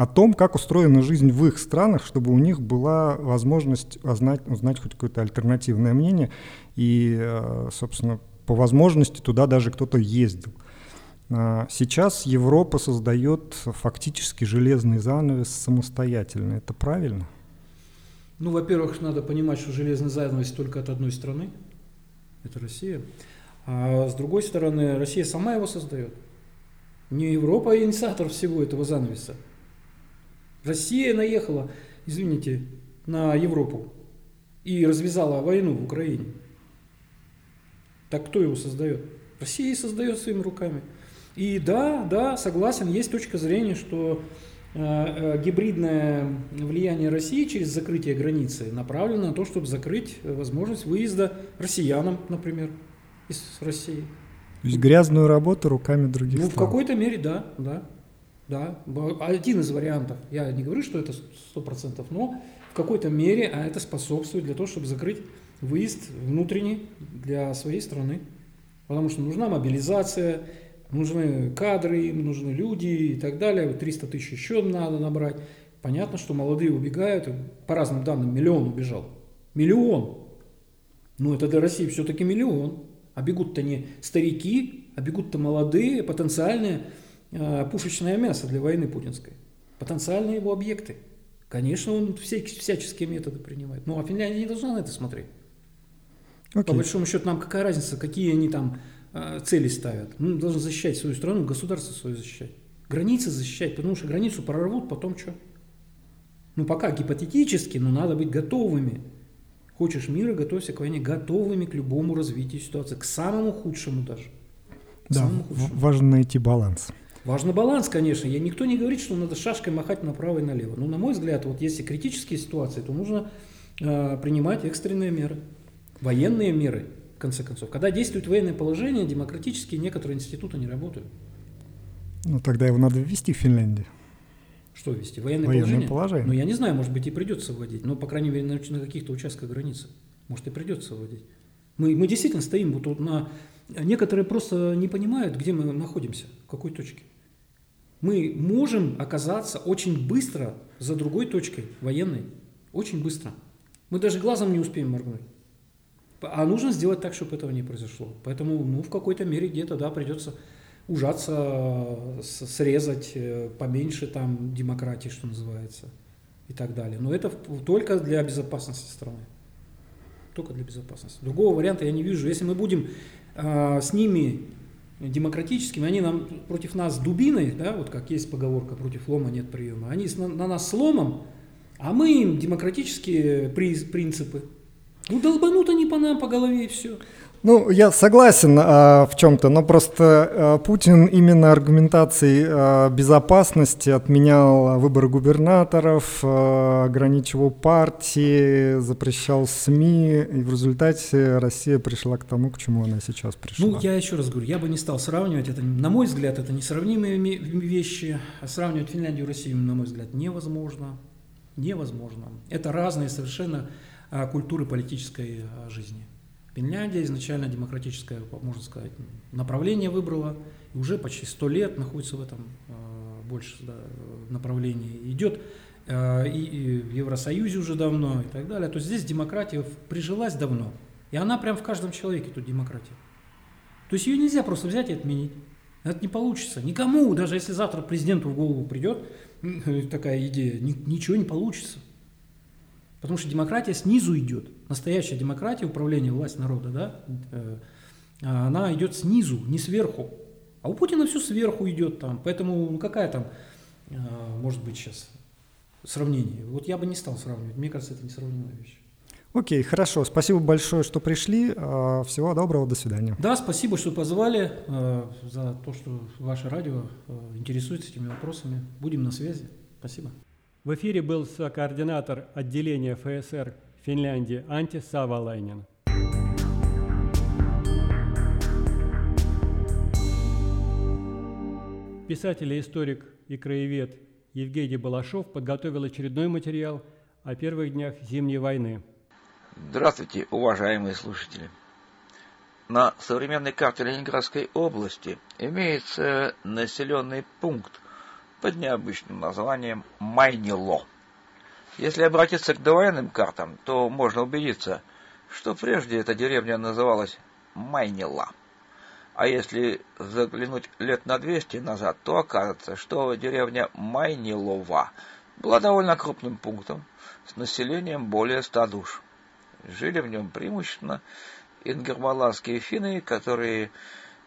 о том, как устроена жизнь в их странах, чтобы у них была возможность узнать, узнать хоть какое-то альтернативное мнение. И, э, собственно, по возможности туда даже кто-то ездил. А сейчас Европа создает фактически железный занавес самостоятельно. Это правильно? Ну, во-первых, надо понимать, что железный занавес только от одной страны. Это Россия. А с другой стороны, Россия сама его создает. Не Европа инициатор всего этого занавеса. Россия наехала, извините, на Европу и развязала войну в Украине. Так кто его создает? Россия создает своими руками. И да, да, согласен, есть точка зрения, что э, э, гибридное влияние России через закрытие границы направлено на то, чтобы закрыть возможность выезда россиянам, например, из России. То есть грязную работу руками других Ну, стран. в какой-то мере, да, да. Да, один из вариантов. Я не говорю, что это сто процентов, но в какой-то мере а это способствует для того, чтобы закрыть выезд внутренний для своей страны. Потому что нужна мобилизация, нужны кадры, им нужны люди и так далее. 300 тысяч еще надо набрать. Понятно, что молодые убегают. По разным данным, миллион убежал. Миллион. Ну, это для России все-таки миллион. А бегут-то не старики, а бегут-то молодые, потенциальные пушечное мясо для войны путинской. Потенциальные его объекты. Конечно, он все, всяческие методы принимает. Ну, а Финляндия не должна на это смотреть. Окей. По большому счету, нам какая разница, какие они там э, цели ставят. Мы должны защищать свою страну, государство свое защищать. Границы защищать, потому что границу прорвут, потом что? Ну, пока гипотетически, но надо быть готовыми. Хочешь мира, готовься к войне, готовыми к любому развитию ситуации, к самому худшему даже. К Да, самому худшему. важно найти баланс. Важно баланс, конечно. Я, никто не говорит, что надо шашкой махать направо и налево. Но, на мой взгляд, вот если критические ситуации, то нужно э, принимать экстренные меры. Военные меры, в конце концов. Когда действует военное положение, демократические некоторые институты не работают. Ну, тогда его надо ввести в Финляндии. Что вести? Военное, Военное положение? положение. Ну, я не знаю, может быть, и придется вводить. Но, по крайней мере, на, на каких-то участках границы. Может, и придется вводить. Мы, мы действительно стоим вот тут на... Некоторые просто не понимают, где мы находимся, в какой точке. Мы можем оказаться очень быстро за другой точкой военной. Очень быстро. Мы даже глазом не успеем моргнуть. А нужно сделать так, чтобы этого не произошло. Поэтому, ну, в какой-то мере где-то, да, придется ужаться, срезать э, поменьше там демократии, что называется, и так далее. Но это только для безопасности страны. Только для безопасности. Другого варианта я не вижу. Если мы будем с ними демократическими, они нам против нас дубиной, да, вот как есть поговорка, против лома нет приема, они на, на нас сломом, а мы им демократические принципы. Ну, долбанут они по нам по голове и все. Ну, я согласен а, в чем-то, но просто а, Путин именно аргументацией а, безопасности отменял выборы губернаторов, а, ограничивал партии, запрещал СМИ, и в результате Россия пришла к тому, к чему она сейчас пришла. Ну, я еще раз говорю, я бы не стал сравнивать. Это, на мой взгляд, это несравнимые вещи. А сравнивать Финляндию и Россию, на мой взгляд, невозможно. Невозможно. Это разные совершенно а, культуры политической а, жизни. Финляндия изначально демократическое, можно сказать, направление выбрала, и уже почти сто лет находится в этом а, больше да, направлении. Идет а, и, в Евросоюзе уже давно и так далее. То есть здесь демократия прижилась давно. И она прям в каждом человеке, тут демократия. То есть ее нельзя просто взять и отменить. Это не получится. Никому, даже если завтра президенту в голову придет такая идея, ни- ничего не получится. Потому что демократия снизу идет. Настоящая демократия, управление, власть народа, да, э, она идет снизу, не сверху. А у Путина все сверху идет там. Поэтому ну, какая там, э, может быть, сейчас сравнение? Вот я бы не стал сравнивать. Мне кажется, это несравнимая вещь. Окей, хорошо, спасибо большое, что пришли. А, Всего доброго, до свидания. Да, спасибо, что позвали, э, за то, что ваше радио э, интересуется этими вопросами. Будем на связи. Спасибо. В эфире был сокоординатор отделения ФСР Финляндии Анти Савалайнин. Писатель и историк и краевед Евгений Балашов подготовил очередной материал о первых днях Зимней войны. Здравствуйте, уважаемые слушатели. На современной карте Ленинградской области имеется населенный пункт под необычным названием Майнило. Если обратиться к довоенным картам, то можно убедиться, что прежде эта деревня называлась Майнила. А если заглянуть лет на 200 назад, то окажется, что деревня Майнилова была довольно крупным пунктом с населением более ста душ. Жили в нем преимущественно ингермаланские финны, которые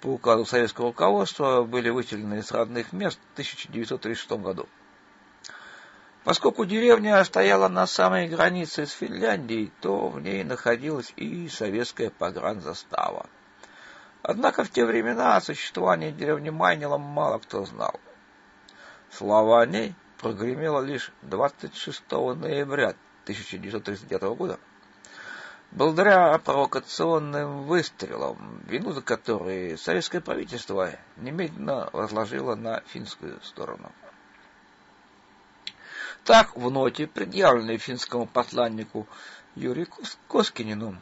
по указу советского руководства были выселены из родных мест в 1936 году. Поскольку деревня стояла на самой границе с Финляндией, то в ней находилась и советская погранзастава. Однако в те времена о существовании деревни Майнила мало кто знал. Слава о ней прогремела лишь 26 ноября 1939 года. Благодаря провокационным выстрелам, вину за которые советское правительство немедленно возложило на финскую сторону. Так, в ноте, предъявленной финскому посланнику Юрию Коскинину,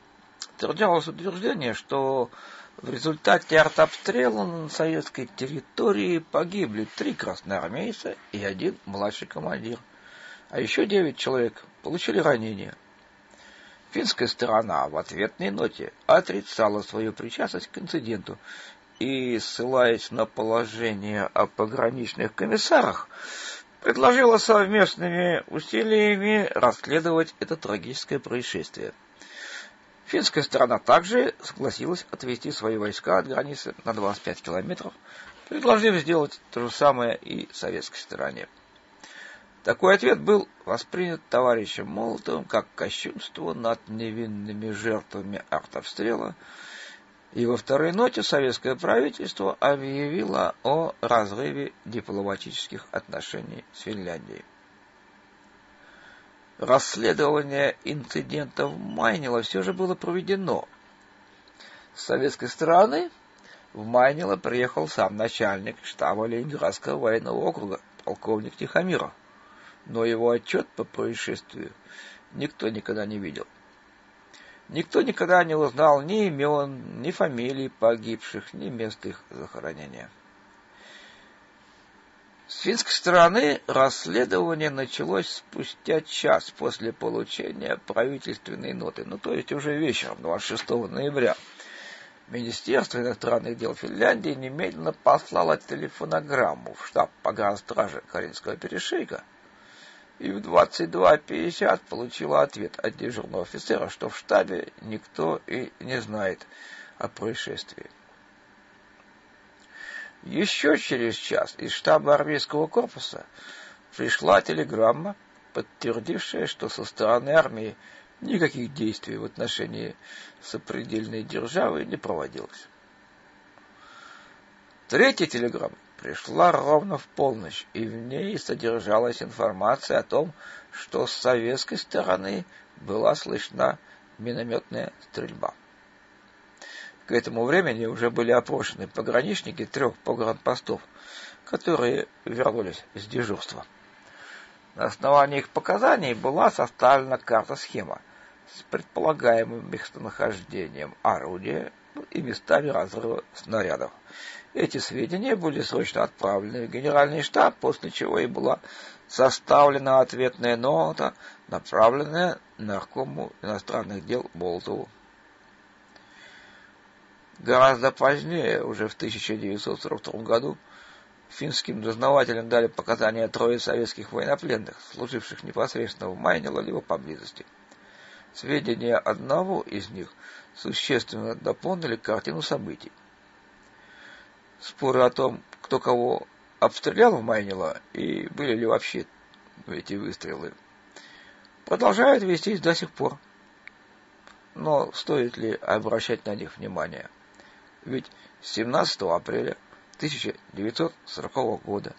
утверждалось утверждение, что в результате артобстрела на советской территории погибли три красноармейца и один младший командир, а еще девять человек получили ранения. Финская сторона в ответной ноте отрицала свою причастность к инциденту и, ссылаясь на положение о пограничных комиссарах, предложила совместными усилиями расследовать это трагическое происшествие. Финская сторона также согласилась отвести свои войска от границы на 25 километров, предложив сделать то же самое и советской стороне. Такой ответ был воспринят товарищем Молотовым как кощунство над невинными жертвами артобстрела, и во второй ноте советское правительство объявило о разрыве дипломатических отношений с Финляндией. Расследование инцидента в Майнило все же было проведено. С советской стороны в Майнило приехал сам начальник штаба Ленинградского военного округа, полковник Тихомиров, но его отчет по происшествию никто никогда не видел. Никто никогда не узнал ни имен, ни фамилий погибших, ни мест их захоронения. С финской стороны расследование началось спустя час после получения правительственной ноты, ну то есть уже вечером, 26 ноября. Министерство иностранных дел Финляндии немедленно послало телефонограмму в штаб погранстражи Каринского перешейка – и в 22.50 получила ответ от дежурного офицера, что в штабе никто и не знает о происшествии. Еще через час из штаба армейского корпуса пришла телеграмма, подтвердившая, что со стороны армии никаких действий в отношении сопредельной державы не проводилось. Третья телеграмма пришла ровно в полночь, и в ней содержалась информация о том, что с советской стороны была слышна минометная стрельба. К этому времени уже были опрошены пограничники трех погранпостов, которые вернулись с дежурства. На основании их показаний была составлена карта-схема с предполагаемым местонахождением орудия и местами разрыва снарядов. Эти сведения были срочно отправлены в Генеральный штаб, после чего и была составлена ответная нота, направленная наркому иностранных дел Болтову. Гораздо позднее, уже в 1942 году, финским дознавателям дали показания трое советских военнопленных, служивших непосредственно в Майнило либо поблизости. Сведения одного из них существенно дополнили картину событий. Споры о том, кто кого обстрелял в Майнило и были ли вообще эти выстрелы, продолжают вестись до сих пор. Но стоит ли обращать на них внимание? Ведь 17 апреля 1940 года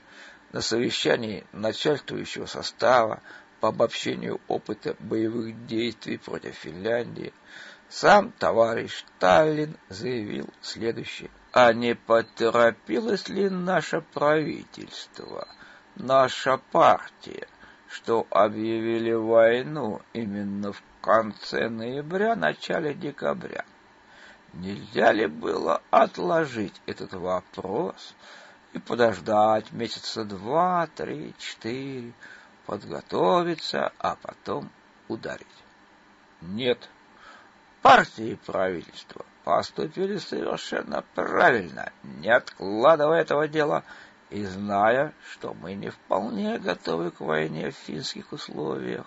на совещании начальствующего состава по обобщению опыта боевых действий против Финляндии сам товарищ Сталин заявил следующее. А не поторопилось ли наше правительство, наша партия, что объявили войну именно в конце ноября, начале декабря? Нельзя ли было отложить этот вопрос и подождать месяца два, три, четыре, подготовиться, а потом ударить? Нет. Партия и правительство поступили совершенно правильно, не откладывая этого дела и зная, что мы не вполне готовы к войне в финских условиях,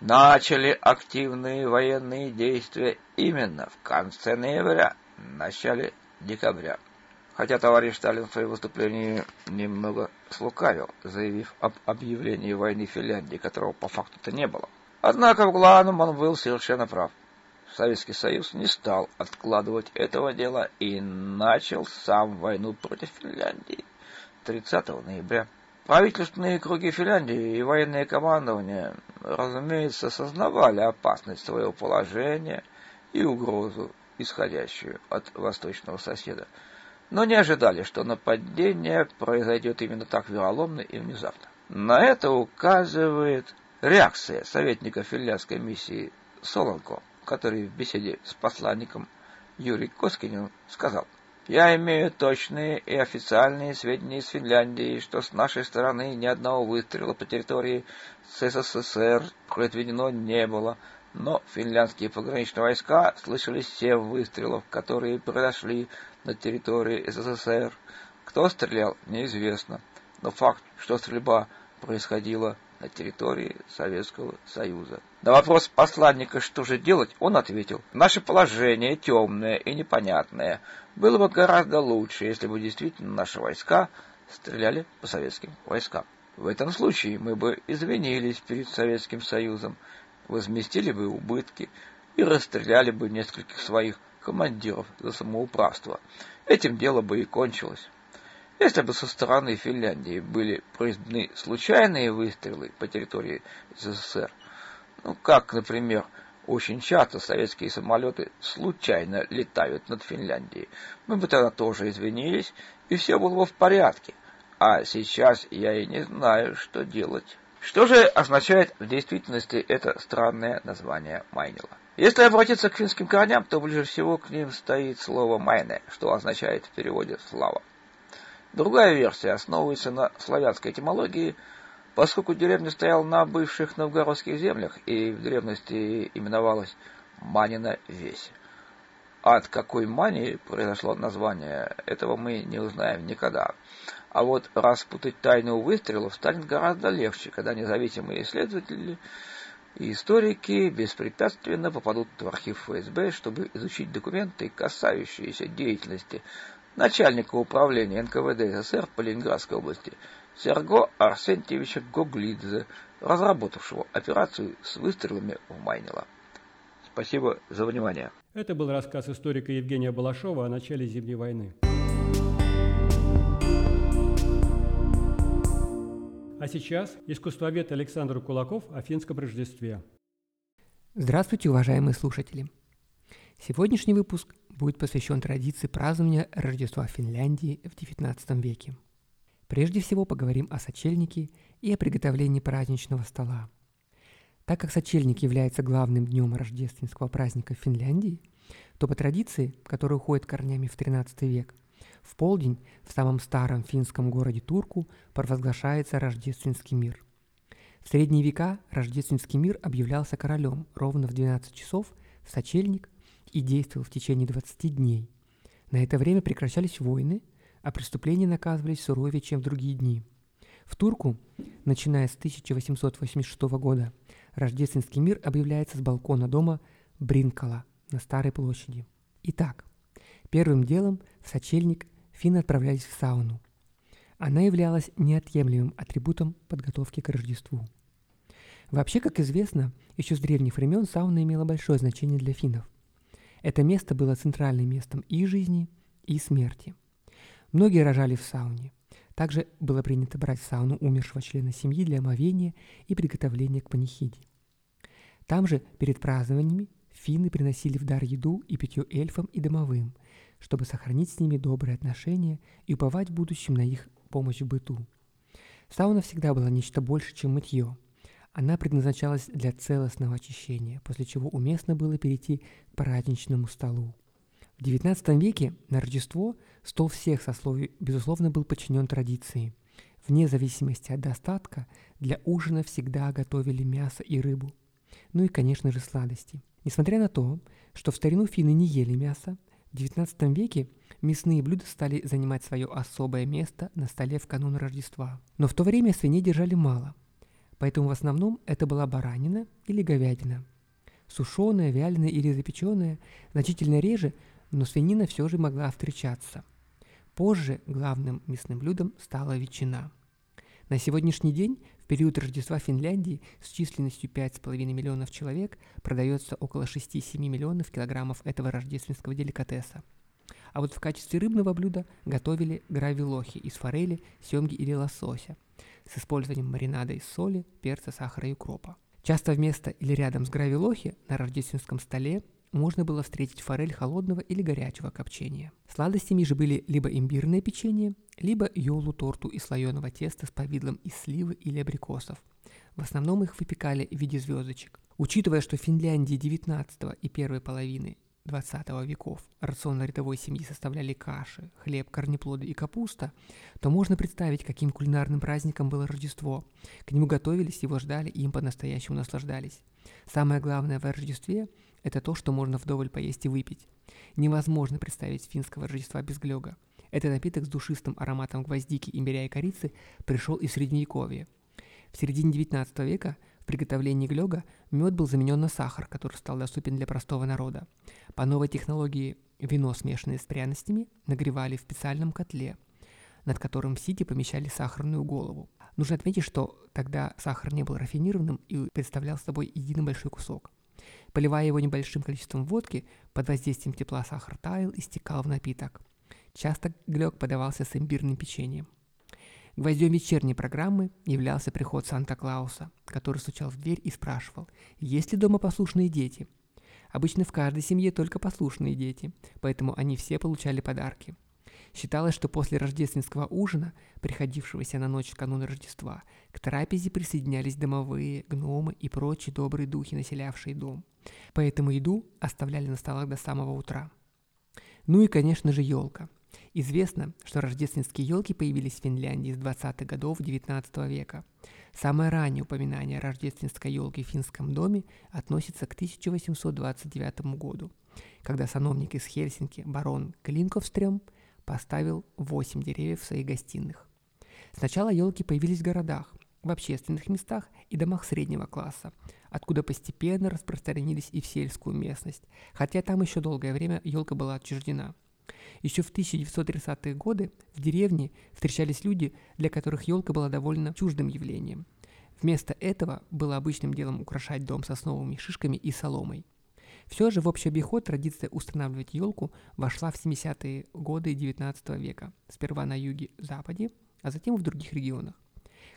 начали активные военные действия именно в конце ноября, начале декабря. Хотя товарищ Сталин в своем выступлении немного слукавил, заявив об объявлении войны Финляндии, которого по факту-то не было. Однако в главном он был совершенно прав. Советский Союз не стал откладывать этого дела и начал сам войну против Финляндии 30 ноября. Правительственные круги Финляндии и военное командование, разумеется, осознавали опасность своего положения и угрозу, исходящую от восточного соседа, но не ожидали, что нападение произойдет именно так вероломно и внезапно. На это указывает реакция советника финляндской миссии Солонко, который в беседе с посланником Юрий Коскинин сказал, «Я имею точные и официальные сведения из Финляндии, что с нашей стороны ни одного выстрела по территории СССР произведено не было, но финляндские пограничные войска слышали семь выстрелов, которые произошли на территории СССР. Кто стрелял, неизвестно, но факт, что стрельба происходила на территории Советского Союза. На вопрос посланника, что же делать, он ответил, «Наше положение темное и непонятное. Было бы гораздо лучше, если бы действительно наши войска стреляли по советским войскам. В этом случае мы бы извинились перед Советским Союзом, возместили бы убытки и расстреляли бы нескольких своих командиров за самоуправство. Этим дело бы и кончилось». Если бы со стороны Финляндии были произведены случайные выстрелы по территории СССР, ну, как, например, очень часто советские самолеты случайно летают над Финляндией, мы бы тогда тоже извинились, и все было бы в порядке. А сейчас я и не знаю, что делать. Что же означает в действительности это странное название Майнила? Если обратиться к финским корням, то ближе всего к ним стоит слово «майне», что означает в переводе «слава». Другая версия основывается на славянской этимологии, поскольку деревня стояла на бывших новгородских землях и в древности именовалась Манина Весь. От какой мании произошло название, этого мы не узнаем никогда. А вот распутать тайну выстрелов станет гораздо легче, когда независимые исследователи и историки беспрепятственно попадут в архив ФСБ, чтобы изучить документы, касающиеся деятельности начальника управления НКВД СССР по Ленинградской области Серго Арсентьевича Гоглидзе, разработавшего операцию с выстрелами в Майнила. Спасибо за внимание. Это был рассказ историка Евгения Балашова о начале Зимней войны. А сейчас искусствовед Александр Кулаков о финском Рождестве. Здравствуйте, уважаемые слушатели! Сегодняшний выпуск будет посвящен традиции празднования Рождества Финляндии в XIX веке. Прежде всего поговорим о сочельнике и о приготовлении праздничного стола. Так как сочельник является главным днем рождественского праздника в Финляндии, то по традиции, которая уходит корнями в XIII век, в полдень в самом старом финском городе Турку провозглашается рождественский мир. В средние века рождественский мир объявлялся королем ровно в 12 часов в сочельник и действовал в течение 20 дней. На это время прекращались войны, а преступления наказывались суровее, чем в другие дни. В Турку, начиная с 1886 года, рождественский мир объявляется с балкона дома Бринкала на Старой площади. Итак, первым делом в сочельник финны отправлялись в сауну. Она являлась неотъемлемым атрибутом подготовки к Рождеству. Вообще, как известно, еще с древних времен сауна имела большое значение для финнов – это место было центральным местом и жизни, и смерти. Многие рожали в сауне. Также было принято брать в сауну умершего члена семьи для омовения и приготовления к панихиде. Там же, перед празднованиями, финны приносили в дар еду и питье эльфам и домовым, чтобы сохранить с ними добрые отношения и уповать в будущем на их помощь в быту. Сауна всегда была нечто больше, чем мытье – она предназначалась для целостного очищения, после чего уместно было перейти к праздничному столу. В XIX веке на Рождество стол всех сословий, безусловно, был подчинен традиции. Вне зависимости от достатка, для ужина всегда готовили мясо и рыбу. Ну и, конечно же, сладости. Несмотря на то, что в старину финны не ели мясо, В XIX веке мясные блюда стали занимать свое особое место на столе в канун Рождества. Но в то время свиней держали мало, поэтому в основном это была баранина или говядина. Сушеная, вяленая или запеченная, значительно реже, но свинина все же могла встречаться. Позже главным мясным блюдом стала ветчина. На сегодняшний день, в период Рождества Финляндии с численностью 5,5 миллионов человек, продается около 6-7 миллионов килограммов этого рождественского деликатеса. А вот в качестве рыбного блюда готовили гравилохи из форели, семги или лосося с использованием маринада из соли, перца, сахара и укропа. Часто вместо или рядом с гравилохи на рождественском столе можно было встретить форель холодного или горячего копчения. Сладостями же были либо имбирное печенье, либо йолу-торту из слоеного теста с повидлом из сливы или абрикосов. В основном их выпекали в виде звездочек. Учитывая, что в Финляндии 19 и первой половины 20 веков рацион рядовой семьи составляли каши, хлеб, корнеплоды и капуста, то можно представить, каким кулинарным праздником было Рождество. К нему готовились, его ждали и им по-настоящему наслаждались. Самое главное в Рождестве – это то, что можно вдоволь поесть и выпить. Невозможно представить финского Рождества без глёга. Этот напиток с душистым ароматом гвоздики, имбиря и корицы пришел из Средневековья. В середине XIX века приготовлении глёга мед был заменен на сахар, который стал доступен для простого народа. По новой технологии вино, смешанное с пряностями, нагревали в специальном котле, над которым в сити помещали сахарную голову. Нужно отметить, что тогда сахар не был рафинированным и представлял собой единый большой кусок. Поливая его небольшим количеством водки, под воздействием тепла сахар таял и стекал в напиток. Часто глёк подавался с имбирным печеньем. Гвоздем вечерней программы являлся приход Санта-Клауса, который стучал в дверь и спрашивал, есть ли дома послушные дети – Обычно в каждой семье только послушные дети, поэтому они все получали подарки. Считалось, что после рождественского ужина, приходившегося на ночь в канун Рождества, к трапезе присоединялись домовые, гномы и прочие добрые духи, населявшие дом. Поэтому еду оставляли на столах до самого утра. Ну и, конечно же, елка. Известно, что рождественские елки появились в Финляндии с 20-х годов XIX века. Самое раннее упоминание о рождественской елке в финском доме относится к 1829 году, когда сановник из Хельсинки барон Клинковстрем поставил 8 деревьев в своих гостиных. Сначала елки появились в городах, в общественных местах и домах среднего класса, откуда постепенно распространились и в сельскую местность, хотя там еще долгое время елка была отчуждена – еще в 1930-е годы в деревне встречались люди, для которых елка была довольно чуждым явлением. Вместо этого было обычным делом украшать дом сосновыми шишками и соломой. Все же в общий обиход традиция устанавливать елку вошла в 70-е годы XIX века, сперва на юге-западе, а затем в других регионах.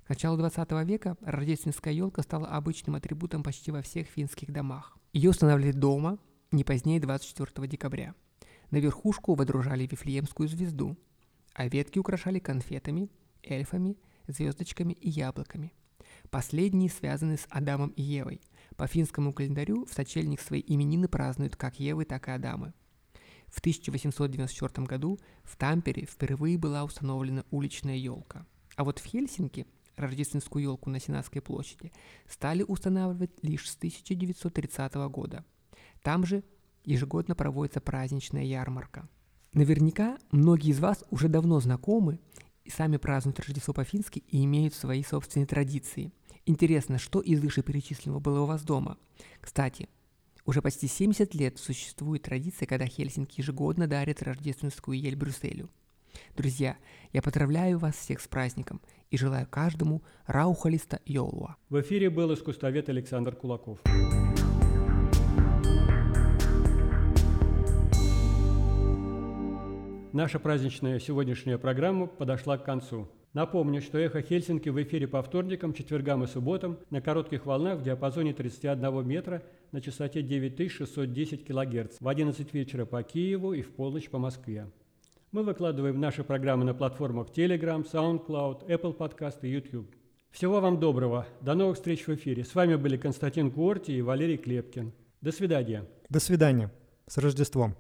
К началу 20 века рождественская елка стала обычным атрибутом почти во всех финских домах. Ее устанавливали дома не позднее 24 декабря – на верхушку водружали вифлеемскую звезду, а ветки украшали конфетами, эльфами, звездочками и яблоками. Последние связаны с Адамом и Евой. По финскому календарю в сочельник свои именины празднуют как Евы, так и Адамы. В 1894 году в Тампере впервые была установлена уличная елка. А вот в Хельсинки рождественскую елку на Сенатской площади стали устанавливать лишь с 1930 года. Там же ежегодно проводится праздничная ярмарка. Наверняка многие из вас уже давно знакомы и сами празднуют Рождество по-фински и имеют свои собственные традиции. Интересно, что из вышеперечисленного было у вас дома? Кстати, уже почти 70 лет существует традиция, когда Хельсинки ежегодно дарят рождественскую ель Брюсселю. Друзья, я поздравляю вас всех с праздником и желаю каждому раухалиста Йолуа. В эфире был искусствовед Александр Кулаков. Наша праздничная сегодняшняя программа подошла к концу. Напомню, что «Эхо Хельсинки» в эфире по вторникам, четвергам и субботам на коротких волнах в диапазоне 31 метра на частоте 9610 кГц в 11 вечера по Киеву и в полночь по Москве. Мы выкладываем наши программы на платформах Telegram, SoundCloud, Apple Podcast и YouTube. Всего вам доброго. До новых встреч в эфире. С вами были Константин Куорти и Валерий Клепкин. До свидания. До свидания. С Рождеством.